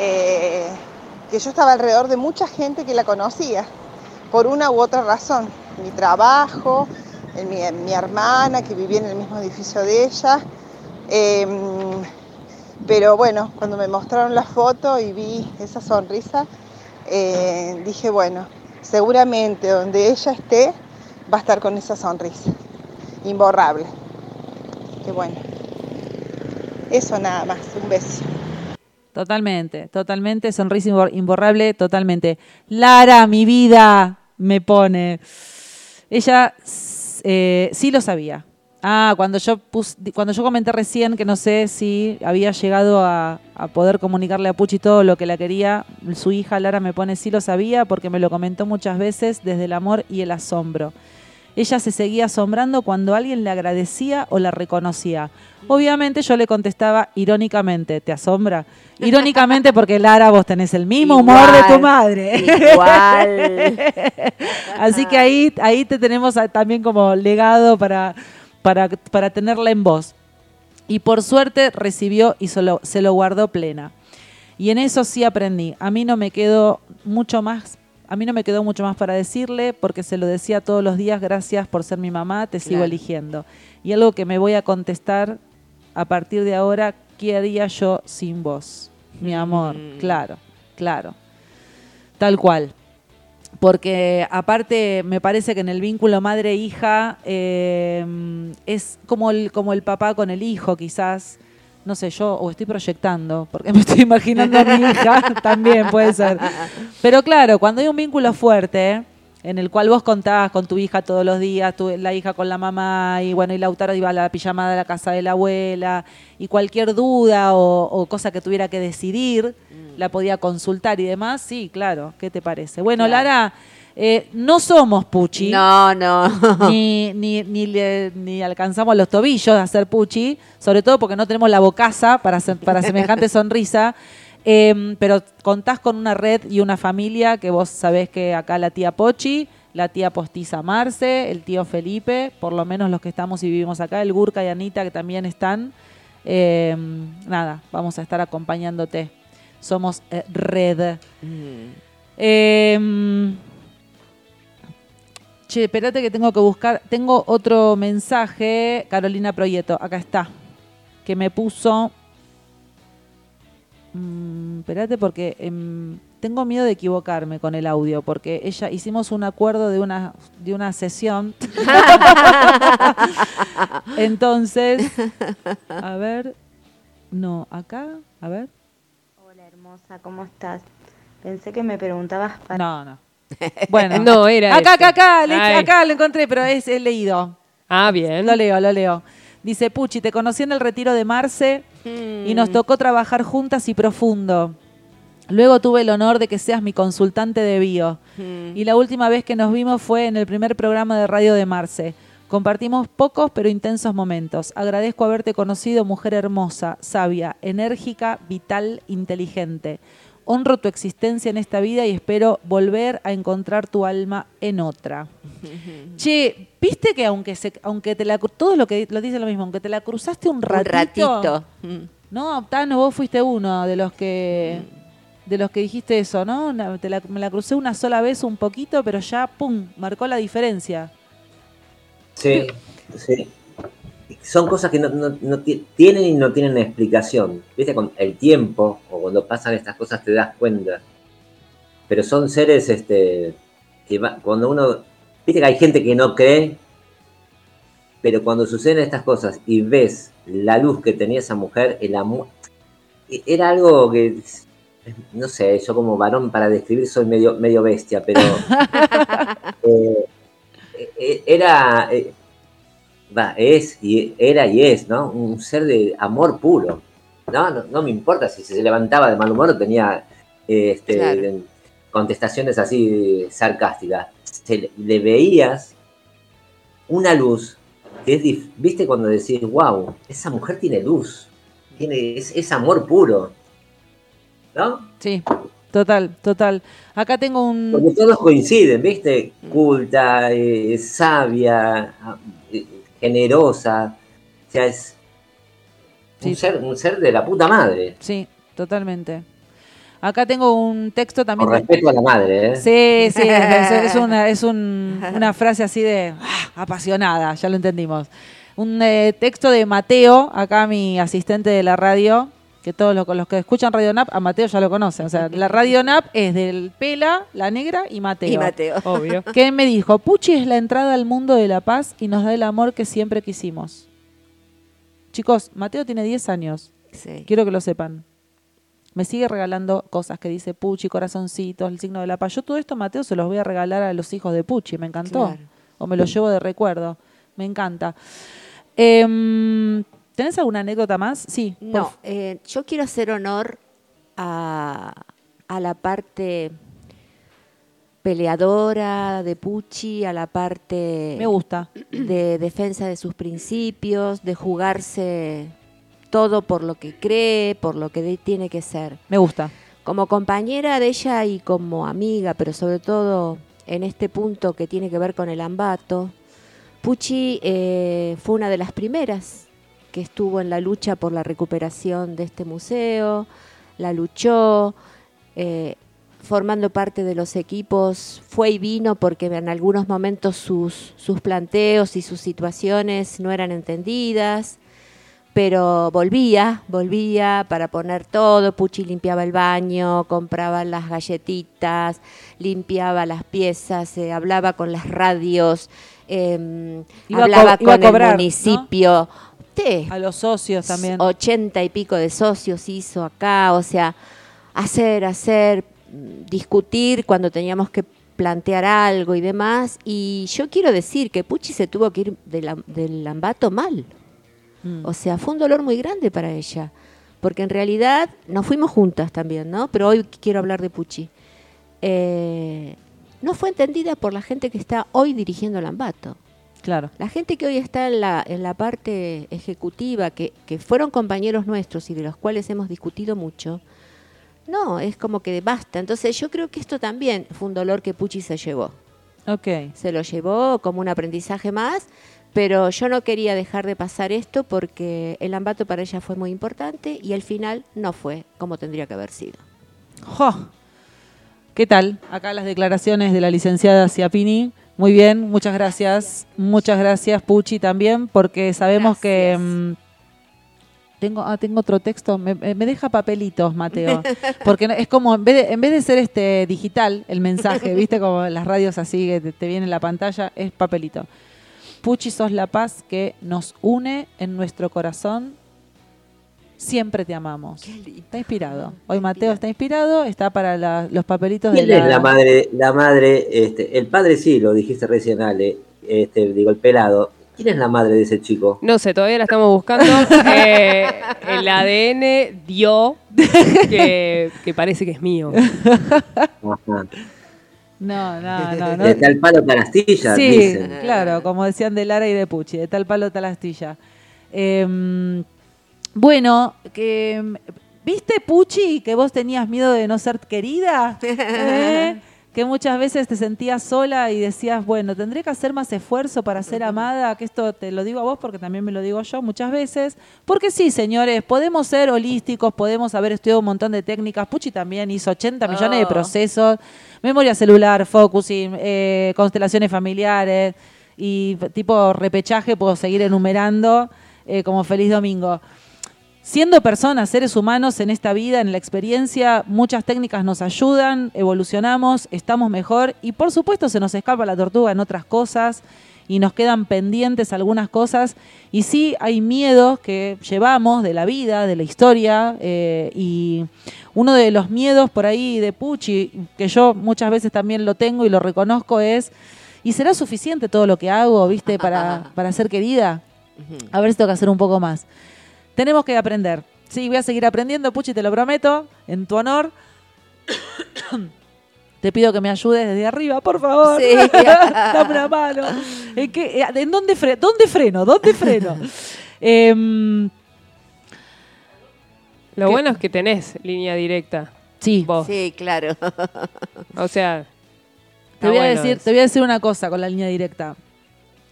eh, que yo estaba alrededor de mucha gente que la conocía, por una u otra razón. Mi trabajo, en mi, hermana que vivía en el mismo edificio de ella. Em, pero bueno, cuando me mostraron la foto y vi esa sonrisa, eh, dije, bueno, seguramente donde ella esté va a estar con esa sonrisa, imborrable. Qué bueno. Eso nada más, un beso. Totalmente, totalmente, sonrisa imbor- imborrable, totalmente. Lara, mi vida, me pone. Ella eh, sí lo sabía. Ah, cuando yo pus- cuando yo comenté recién que no sé si había llegado a, a poder comunicarle a Puchi todo lo que la quería, su hija Lara me pone sí lo sabía porque me lo comentó muchas veces desde el amor y el asombro. Ella se seguía asombrando cuando alguien le agradecía o la reconocía. Obviamente yo le contestaba irónicamente, ¿te asombra? Irónicamente porque Lara, vos tenés el mismo humor de tu madre. igual. Así que ahí, ahí te tenemos también como legado para, para, para tenerla en voz. Y por suerte recibió y se lo, se lo guardó plena. Y en eso sí aprendí. A mí no me quedó mucho más, a mí no me quedó mucho más para decirle, porque se lo decía todos los días, gracias por ser mi mamá, te sigo eligiendo. Y algo que me voy a contestar a partir de ahora, ¿qué haría yo sin vos? Mi amor, Mm. claro, claro. Tal cual. Porque aparte me parece que en el vínculo madre-hija eh, es como el, como el papá con el hijo, quizás. No sé, yo o estoy proyectando, porque me estoy imaginando a mi hija, también puede ser. Pero claro, cuando hay un vínculo fuerte, en el cual vos contabas con tu hija todos los días, tu- la hija con la mamá, y bueno, y Lautaro iba a la pijamada de la casa de la abuela, y cualquier duda o, o cosa que tuviera que decidir, la podía consultar y demás, sí, claro, ¿qué te parece? Bueno, Claro. Lara, eh, no somos Puchi. No, no. Ni, ni, ni, le- ni alcanzamos los tobillos a hacer Puchi, sobre todo porque no tenemos la bocaza para, se- para semejante sonrisa. Eh, pero contás con una red y una familia que vos sabés que acá la tía Pochi, la tía postiza Marce, el tío Felipe, por lo menos los que estamos y vivimos acá, el Gurka y Anita que también están. Eh, nada, vamos a estar acompañándote. Somos eh, red. Eh, che, espérate que tengo que buscar. Tengo otro mensaje, Carolina Proyeto, acá está, que me puso. Mm, espérate porque em, tengo miedo de equivocarme con el audio, porque ella hicimos un acuerdo de una, de una sesión. Entonces, a ver, no, acá, a ver. Hola hermosa, ¿cómo estás? Pensé que me preguntabas para... No, no. Bueno, No, era acá, acá, acá, le- Ay. acá lo encontré, pero es, es leído. Ah, bien. Lo leo, lo leo. Dice, Puchi, te conocí en el retiro de Marce y nos tocó trabajar juntas y profundo. Luego tuve el honor de que seas mi consultante de bio. Y la última vez que nos vimos fue en el primer programa de radio de Marce. Compartimos pocos pero intensos momentos. Agradezco haberte conocido, mujer hermosa, sabia, enérgica, vital, inteligente. Honro tu existencia en esta vida y espero volver a encontrar tu alma en otra. Che, viste que aunque se, aunque te la todos lo que lo dicen lo mismo, aunque te la cruzaste un Un ratito, ratito. Mm. no, Tano, vos fuiste uno de los que de los que dijiste eso, ¿no? Una- te la- me la crucé una sola vez un poquito, pero ya pum, marcó la diferencia. Sí, sí. Son cosas que no, no- no ti- tienen y no tienen explicación. Viste, con el tiempo o cuando pasan estas cosas te das cuenta. Pero son seres este, que va- cuando uno. Viste que hay gente que no cree, pero cuando suceden estas cosas y ves la luz que tenía esa mujer, el amor. e- Era algo que. No sé, yo como varón para describir soy medio, medio bestia, pero. eh, eh, era. eh, va, es y era y es, ¿no? Un ser de amor puro. No, no, no me importa si se levantaba de mal humor o tenía este, Claro. contestaciones así sarcásticas. Se le, veías una luz que es, dif- viste cuando decís, wow, esa mujer tiene luz, tiene, es, es amor puro. ¿No? Sí, total, total. Acá tengo un Porque todos coinciden, ¿viste? Culta, eh, sabia, generosa. O sea, es. Sí. Un, ser, un ser de la puta madre. Sí, totalmente. Acá tengo un texto también. Con de- respeto a la madre, ¿eh? Sí, sí, es, es una, es un- una frase así de ah, apasionada, ya lo entendimos. Un eh, texto de Mateo, acá mi asistente de la radio, que todos los, los que escuchan Radio Nap, a Mateo ya lo conocen. O sea, la Radio Nap es del Pela, la Negra y Mateo. Y Mateo. Obvio. Que me dijo, Puchi es la entrada al mundo de la paz y nos da el amor que siempre quisimos. Chicos, Mateo tiene 10 años. Sí. Quiero que lo sepan. Me sigue regalando cosas que dice Puchi, corazoncitos, el signo de la paz. Yo todo esto, Mateo, se los voy a regalar a los hijos de Puchi. Me encantó. Claro. O me lo llevo de recuerdo. Me encanta. Em, ¿Tenés alguna anécdota más? Sí. No, eh, yo quiero hacer honor a, a la parte peleadora de Pucci, a la parte Me gusta. de defensa de sus principios, de jugarse todo por lo que cree, por lo que tiene que ser. Me gusta. Como compañera de ella y como amiga, pero sobre todo en este punto que tiene que ver con el ambato, Pucci eh, fue una de las primeras que estuvo en la lucha por la recuperación de este museo, la luchó, eh, formando parte de los equipos, fue y vino porque en algunos momentos sus, sus planteos y sus situaciones no eran entendidas, pero volvía, volvía para poner todo, Pucci limpiaba el baño, compraba las galletitas, limpiaba las piezas, eh, hablaba con las radios, eh, a hablaba co- iba a con cobrar, el municipio. A los socios también. ochenta y pico de socios hizo acá, o sea, hacer, hacer, discutir cuando teníamos que plantear algo y demás. Y yo quiero decir que Pucci se tuvo que ir del, am- del Ambato mal. Mm. O sea, fue un dolor muy grande para ella. Porque en realidad nos fuimos juntas también, ¿no? Pero hoy quiero hablar de Pucci. Eh, no fue entendida por la gente que está hoy dirigiendo el Ambato. Claro. La gente que hoy está en la, en la parte ejecutiva, que, que fueron compañeros nuestros y de los cuales hemos discutido mucho, no, es como que basta. Entonces yo creo que esto también fue un dolor que Pucci se llevó. Ok. Se lo llevó como un aprendizaje más, pero yo no quería dejar de pasar esto porque el ambato para ella fue muy importante y al final no fue como tendría que haber sido. Jo. ¿Qué tal? Acá las declaraciones de la licenciada Ciapini. Muy bien, muchas gracias. Muchas gracias, Puchi, también, porque sabemos que. mm, tengo, ah, tengo otro texto. Me, deja papelitos, Mateo. Porque es como, en vez, de, en vez de ser este digital, el mensaje, ¿viste? Como las radios así que te, te viene en la pantalla, es papelito. Puchi, sos la paz que nos une en nuestro corazón. Siempre te amamos. Está inspirado. Hoy Mateo está inspirado, está para la- los papelitos de ¿Quién la... es la madre? La madre, este, el padre sí, lo dijiste recién, Ale, este, digo, el pelado. ¿Quién es la madre de ese chico? No sé, todavía la estamos buscando. Eh, el ADN dio que, que parece que es mío. Ajá. No, no, no. no. De tal palo para astilla, Sí, dicen. claro, como decían de Lara y de Pucci, de tal palo tal astilla. Em, bueno, que ¿viste Pucci que vos tenías miedo de no ser querida? ¿Eh? Que muchas veces te sentías sola y decías, bueno, tendré que hacer más esfuerzo para ser amada, que esto te lo digo a vos porque también me lo digo yo muchas veces. Porque sí, señores, podemos ser holísticos, podemos haber estudiado un montón de técnicas. Pucci también hizo 80 millones de Oh. procesos, memoria celular, focusing, eh, constelaciones familiares y tipo repechaje, puedo seguir enumerando eh, como feliz domingo. Siendo personas, seres humanos en esta vida, en la experiencia, muchas técnicas nos ayudan, evolucionamos, estamos mejor y por supuesto se nos escapa la tortuga en otras cosas y nos quedan pendientes algunas cosas y sí hay miedos que llevamos de la vida, de la historia eh, y uno de los miedos por ahí de Pucci, que yo muchas veces también lo tengo y lo reconozco es, ¿y será suficiente todo lo que hago, viste, para, para ser querida? A ver si tengo que hacer un poco más. Tenemos que aprender. Sí, voy a seguir aprendiendo, Puchi, te lo prometo, en tu honor. Te pido que me ayudes desde arriba, por favor. Sí. Dame una mano. ¿En, qué- eh, ¿en dónde, fre- dónde freno? ¿Dónde freno? Em, Lo ¿Qué? bueno es que tenés línea directa. sí, Vos. Sí, claro. O sea. te voy, a bueno decir, eso. te voy a decir una cosa con la línea directa.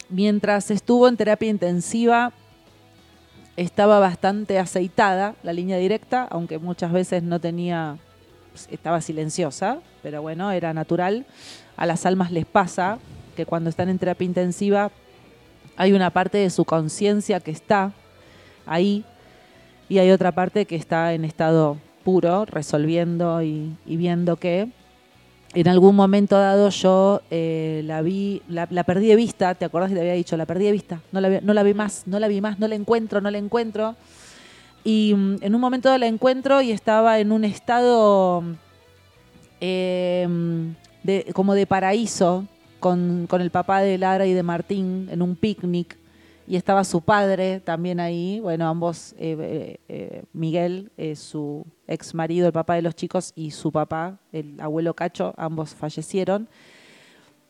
Mientras estuvo en terapia intensiva, estaba bastante aceitada la línea directa, aunque muchas veces no tenía, estaba silenciosa, pero bueno, era natural. A las almas les pasa que cuando están en terapia intensiva hay una parte de su conciencia que está ahí y hay otra parte que está en estado puro, resolviendo y, viendo que en algún momento dado yo eh, la vi, la, perdí de vista, ¿te acordás que te había dicho? La perdí de vista, no la, vi, no la vi más, no la vi más, no la encuentro, no la encuentro. Y mm, en un momento dado la encuentro y estaba en un estado eh, de, como de paraíso con, con el papá de Lara y de Martín en un picnic y estaba su padre también ahí, bueno, ambos, eh, eh, Miguel, eh, su ex marido, el papá de los chicos, y su papá, el abuelo Cacho, ambos fallecieron,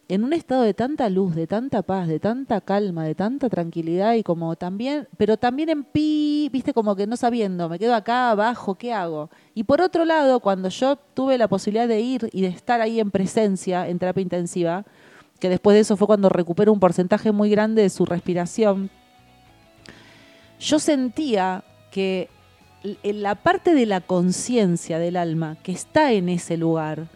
en un estado de tanta luz, de tanta paz, de tanta calma, de tanta tranquilidad y como también, pero también en pi, viste, como que no sabiendo, me quedo acá abajo, ¿qué hago? Y por otro lado, cuando yo tuve la posibilidad de ir y de estar ahí en presencia, en terapia intensiva, que después de eso fue cuando recuperó un porcentaje muy grande de su respiración, yo sentía que la parte de la conciencia del alma que está en ese lugar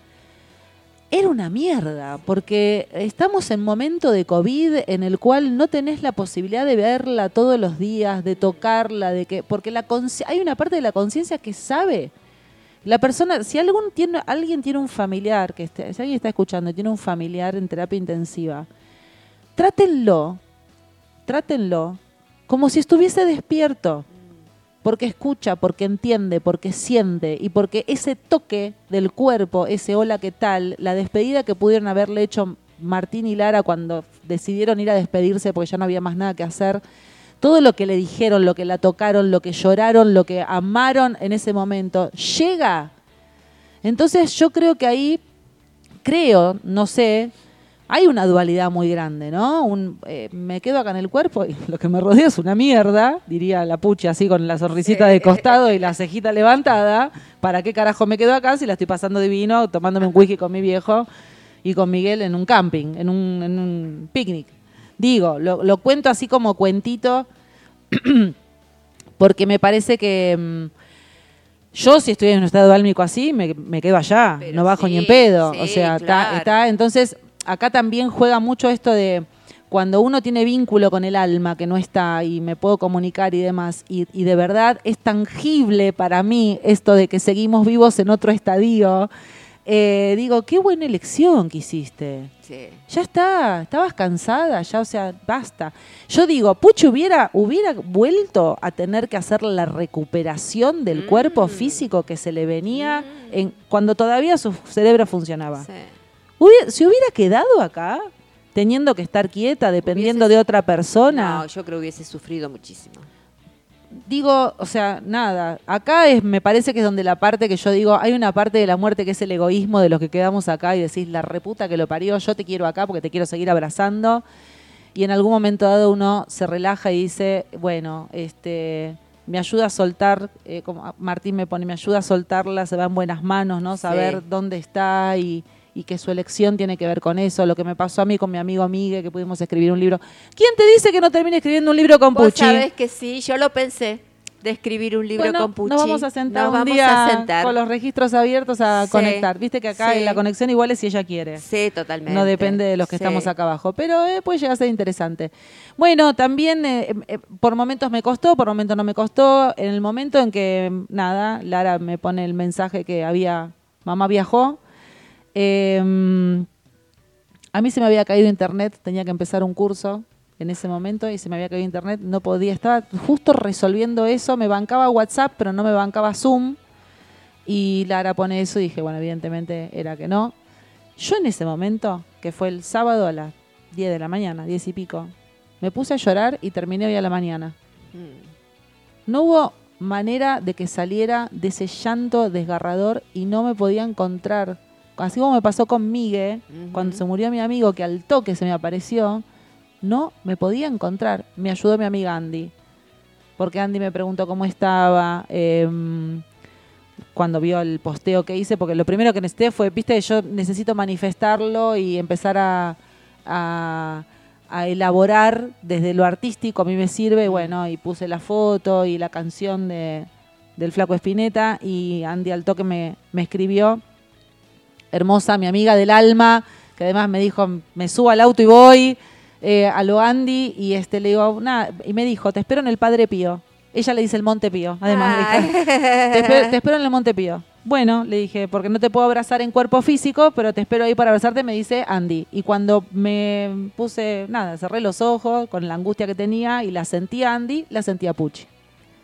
era una mierda, porque estamos en momento de COVID en el cual no tenés la posibilidad de verla todos los días, de tocarla, de que porque la hay una parte de la conciencia que sabe. La persona, si algún tiene, alguien tiene un familiar, que si alguien está escuchando tiene un familiar en terapia intensiva, trátenlo, trátenlo como si estuviese despierto, porque escucha, porque entiende, porque siente y porque ese toque del cuerpo, ese hola, ¿qué tal? La despedida que pudieron haberle hecho Martín y Lara cuando decidieron ir a despedirse porque ya no había más nada que hacer, todo lo que le dijeron, lo que la tocaron, lo que lloraron, lo que amaron en ese momento, llega. Entonces yo creo que ahí, creo, no sé, hay una dualidad muy grande, ¿no? Un, eh, me quedo acá en el cuerpo y lo que me rodea es una mierda, diría la pucha así con la sonrisita de costado y la cejita levantada. ¿Para qué carajo me quedo acá si la estoy pasando divino, tomándome un whisky con mi viejo y con Miguel en un camping, en un, en un picnic? Digo, lo, lo cuento así como cuentito porque me parece que mm, yo si estoy en un estado álmico así, me, me quedo allá, Pero no bajo sí, ni en pedo. sí, o sea, está, está, entonces acá también juega mucho esto de cuando uno tiene vínculo con el alma que no está y me puedo comunicar y demás, y, y de verdad es tangible para mí esto de que seguimos vivos en otro estadio, eh, digo, qué buena elección que hiciste. Sí. Ya está, estabas cansada, ya, o sea, basta. Yo digo, Pucho hubiera, hubiera vuelto a tener que hacer la recuperación del Mm. cuerpo físico que se le venía en, cuando todavía su cerebro funcionaba. Sí. ¿Se hubiera quedado acá teniendo que estar quieta, dependiendo de otra persona? No, yo creo que hubiese sufrido muchísimo. digo, o sea, nada, acá es, me parece que es donde la parte que yo digo, hay una parte de la muerte que es el egoísmo de los que quedamos acá y decís, la reputa que lo parió, yo te quiero acá porque te quiero seguir abrazando. Y en algún momento dado uno se relaja y dice, bueno, este, me ayuda a soltar, eh, como Martín me pone, me ayuda a soltarla, se va en buenas manos, ¿no? Saber Sí. dónde está y, y que su elección tiene que ver con eso, lo que me pasó a mí con mi amigo Migue, que pudimos escribir un libro. ¿Quién te dice que no termine escribiendo un libro con Vos Pucci? sabés que sí, yo lo pensé de escribir un libro Bueno, con Pucci. Nos vamos a sentar Nos un vamos día a sentar. con los registros abiertos a Sí, conectar. Viste que acá sí. la conexión igual es si ella quiere. Sí, totalmente. No depende de los que Sí. estamos acá abajo, pero eh, puede llegar a ser interesante. Bueno, también eh, eh, por momentos me costó, por momentos no me costó. En el momento en que, nada, Lara me pone el mensaje que había, mamá viajó. Eh, a mí se me había caído internet, tenía que empezar un curso en ese momento y se me había caído internet, no podía, estaba justo resolviendo eso, me bancaba WhatsApp, pero no me bancaba Zoom. Y Lara pone eso y dije, bueno, evidentemente era que no. Yo en ese momento, que fue el sábado a las 10 de la mañana, 10 y pico, me puse a llorar y terminé hoy a la mañana. Mm. No hubo manera de que saliera de ese llanto desgarrador y no me podía encontrar. Así como me pasó con Migue, cuando se murió mi amigo, que al toque se me apareció, no me podía encontrar. Me ayudó mi amiga Andy. Porque Andy me preguntó cómo estaba, em, cuando vio el posteo que hice, porque lo primero que necesité fue, viste, yo necesito manifestarlo y empezar a, a, a elaborar desde lo artístico, a mí me sirve, bueno, y puse la foto y la canción de, del Flaco Espineta y Andy Altoque me, me escribió, hermosa, mi amiga del alma, que además me dijo, me subo al auto y voy eh, a lo Andy y este le digo, nada, y me dijo, te espero en el Padre Pío. Ella le dice el Monte Pío, además. le dije, te, espero, te espero en el Monte Pío. Bueno, le dije, porque no te puedo abrazar en cuerpo físico, pero te espero ahí para abrazarte, me dice Andy. Y cuando me puse, nada, cerré los ojos con la angustia que tenía y la sentí a Andy, la sentí a Pucci.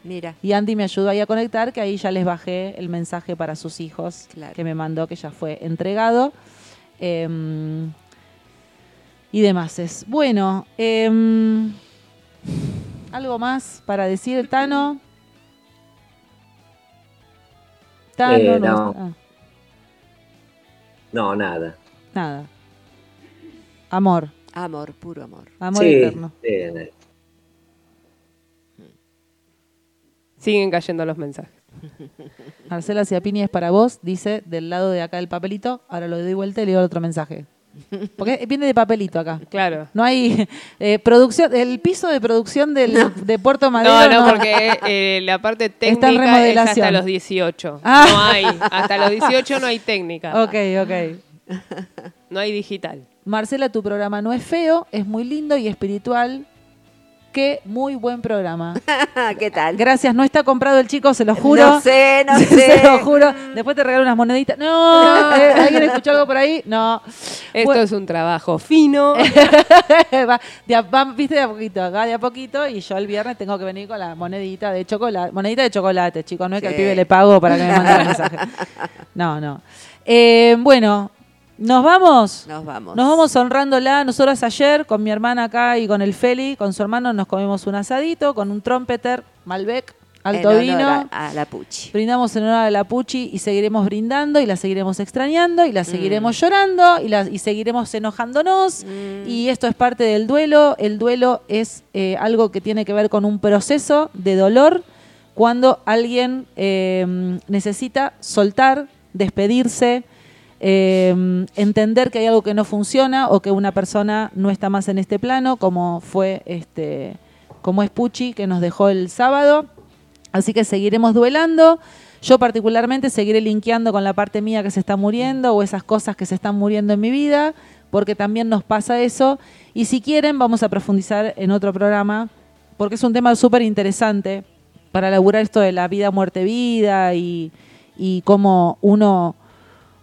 Mira. Y Andy me ayudó ahí a conectar, que ahí ya les bajé el mensaje para sus hijos que me mandó, que ya fue entregado. Em, y demás es. Bueno, em, algo más para decir, Tano. Tano, Eh, no. no. ah, No, nada. nada. Amor. Amor, puro amor. Amor Sí, eterno. sí, eh, Siguen cayendo los mensajes. Marcela Ciapini es para vos, dice del lado de acá del papelito. Ahora lo doy vuelta y le doy otro mensaje. Porque viene de papelito acá. Claro. No hay eh, producción, el piso de producción del, de Puerto Madero. No, no, porque eh, la parte Está en técnica es remodelación. hasta los 18. Ah. No hay. Hasta los 18 no hay técnica. Ok, ok. No hay digital. Marcela, tu programa no es feo, es muy lindo y espiritual. Qué muy buen programa. ¿Qué tal? Gracias, no está comprado el chico, se lo juro. No sé, no se sé. lo juro. Después te regalo unas moneditas. No, eh, ¿alguien escuchó algo por ahí? No. Esto Bueno. es un trabajo fino. Va, de a- va, viste de a poquito, acá de a poquito, y yo el viernes tengo que venir con la monedita de chocolate. Monedita de chocolate, chicos, no es que al pibe le pago para que me mande el mensaje. No, no. Eh, bueno, ¿nos vamos? Nos vamos. Nos vamos honrándola. Nosotros ayer, con mi hermana acá y con el Feli, con su hermano, nos comimos un asadito con un trompeter, Malbec, alto En honor vino. A, a la Puchi. Brindamos en honor a la Puchi y seguiremos brindando y la seguiremos extrañando y la seguiremos llorando y, la, y seguiremos enojándonos. Y esto es parte del duelo. El duelo es eh, algo que tiene que ver con un proceso de dolor cuando alguien eh, necesita soltar, despedirse, eh, entender que hay algo que no funciona o que una persona no está más en este plano, como fue este, como es Pucci, que nos dejó el sábado. Así que seguiremos duelando. Yo particularmente seguiré linkeando con la parte mía que se está muriendo o esas cosas que se están muriendo en mi vida, porque también nos pasa eso. Y si quieren, vamos a profundizar en otro programa, porque es un tema súper interesante para elaborar esto de la vida, muerte, vida y, y cómo uno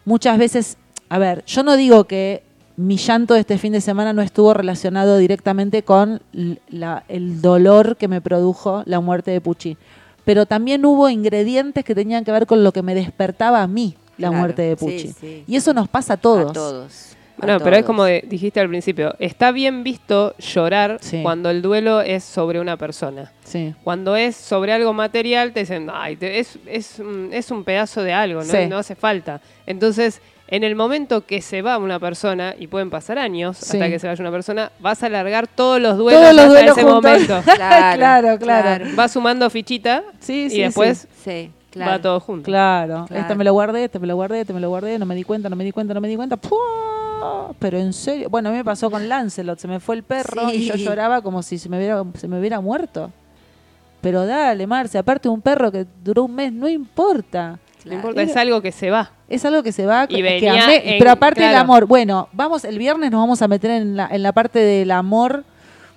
muchas veces, a ver, yo no digo que mi llanto de este fin de semana no estuvo relacionado directamente con la- el dolor que me produjo la muerte de Pucci, pero también hubo ingredientes que tenían que ver con lo que me despertaba a mí la Claro, muerte de sí, Pucci. sí. Y eso nos pasa a todos. A todos. Bueno, pero es como de- dijiste al principio, está bien visto llorar Sí. cuando el duelo es sobre una persona. Sí. Cuando es sobre algo material, te dicen, ay, te- es, es, un- es un pedazo de algo, ¿no? Sí. no hace falta. Entonces, en el momento que se va una persona, y pueden pasar años Sí. hasta que se vaya una persona, vas a alargar todos los duelos Todos los hasta duelos ese juntos. momento. Claro, claro, claro. Vas sumando fichita Sí, sí, y después Sí, va claro. todo junto. Claro, Claro. este me lo guardé, este me lo guardé, este me lo guardé, no me di cuenta, no me di cuenta, no me di cuenta. Pero en serio, bueno, a mí me pasó con Lancelot, se me fue el perro y yo lloraba como si se me hubiera, se me hubiera muerto. Pero dale, Marce, aparte un perro que duró un mes, no importa. No importa, es algo que se va. Es algo que se va, Y que amé, en- pero aparte el claro. amor. Bueno, vamos, el viernes nos vamos a meter en la, en la parte del amor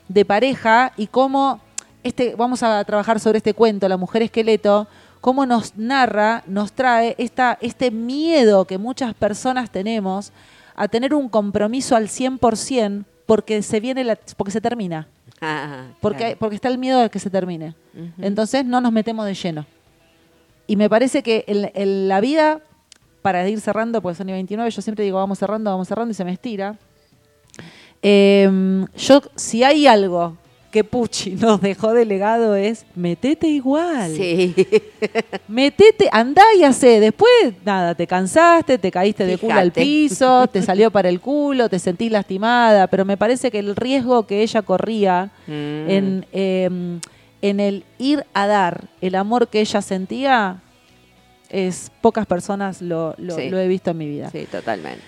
de pareja y cómo este, vamos a trabajar sobre este cuento, La Mujer Esqueleto, cómo nos narra, nos trae esta, este miedo que muchas personas tenemos a tener un compromiso al 100% porque se viene la, porque se termina. Ah, Porque, claro. porque está el miedo de que se termine. Entonces no nos metemos de lleno. Y me parece que en, en la vida, para ir cerrando, porque son y 29, yo siempre digo vamos cerrando, vamos cerrando y se me estira. Eh, yo, si hay algo que Pucci nos dejó de legado es metete igual. Sí. Metete, andá y hacé. Después, nada, te cansaste, te caíste de culo al piso, te salió para el culo, te sentís lastimada, pero me parece que el riesgo que ella corría Mm. en, eh, en el ir a dar el amor que ella sentía, es pocas personas lo, lo- Sí. lo he visto en mi vida. Sí, totalmente.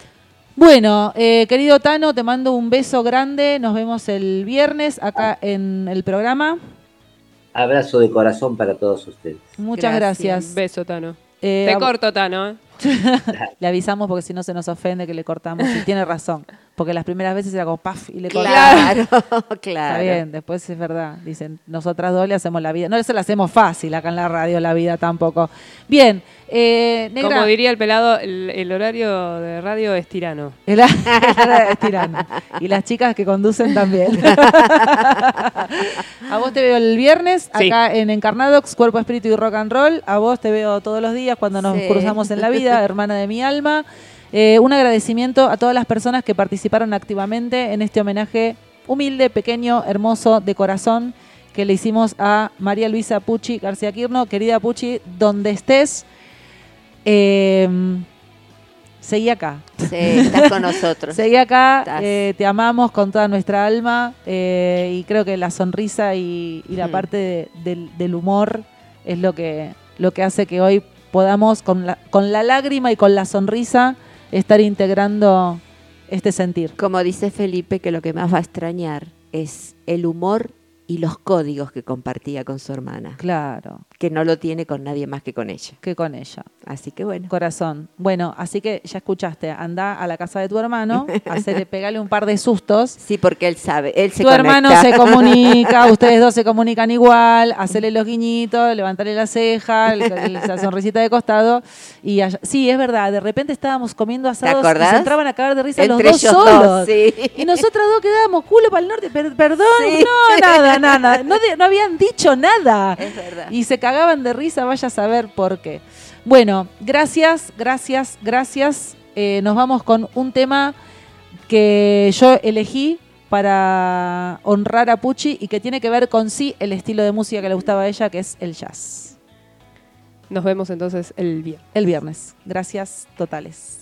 Bueno, eh, querido Tano, te mando un beso grande. Nos vemos el viernes acá en el programa. Abrazo de corazón para todos ustedes. Muchas gracias. Beso, Tano. Eh, Te corto, Tano. ¿eh? le avisamos porque si no se nos ofende que le cortamos. Y tiene razón. Porque las primeras veces era como paf y le cortamos. Claro, Está claro. bien, después es verdad. Dicen, nosotras dos le hacemos la vida. No se la hacemos fácil acá en la radio, la vida tampoco. Bien, eh, negra. Como diría el pelado, el, el horario de radio es tirano. El- es tirano. Y las chicas que conducen también. a vos te veo el viernes Sí. acá en Encarnadox, Cuerpo, Espíritu y Rock and Roll. A vos te veo todos los días cuando nos Sí. cruzamos en la vida, hermana de mi alma. Eh, un agradecimiento a todas las personas que participaron activamente en este homenaje humilde, pequeño, hermoso, de corazón que le hicimos a María Luisa Pucci García Quirno. Querida Pucci, donde estés, eh, seguí acá. Sí, estás con nosotros. Seguí acá, eh, te amamos con toda nuestra alma eh, y creo que la sonrisa y, y la Mm. parte de- del, del humor es lo que, lo que hace que hoy podamos con la, con la lágrima y con la sonrisa estar integrando este sentir. Como dice Felipe, que lo que más va a extrañar es el humor y los códigos que compartía con su hermana, Claro, que no lo tiene con nadie más que con ella. que con ella. Así que bueno. Corazón. Bueno, así que ya escuchaste, anda a la casa de tu hermano, hacerle, pegale un par de sustos. Sí, porque él sabe, él se tu hermano se comunica, ustedes dos se comunican igual, hacerle los guiñitos, levantarle la ceja, la sonrisita de costado. Y allá- sí, es verdad, de repente estábamos comiendo asados y acordás? se entraban a cagar de risa Entre los dos solos. dos, sí. Y nosotras dos quedábamos culo para el norte. Per- perdón, Sí. no, nada, nada. No, de- no habían dicho nada. Es verdad. Y se cagaban de risa, vaya a saber por qué. Bueno, gracias, gracias, gracias. Eh, nos vamos con un tema que yo elegí para honrar a Pucci y que tiene que ver con sí el estilo de música que le gustaba a ella, que es el jazz. Nos vemos entonces el viernes. El viernes. Gracias totales.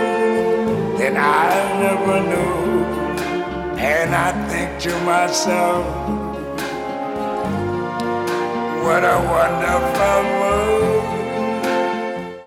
than I never knew. And I think to myself, what a wonderful world.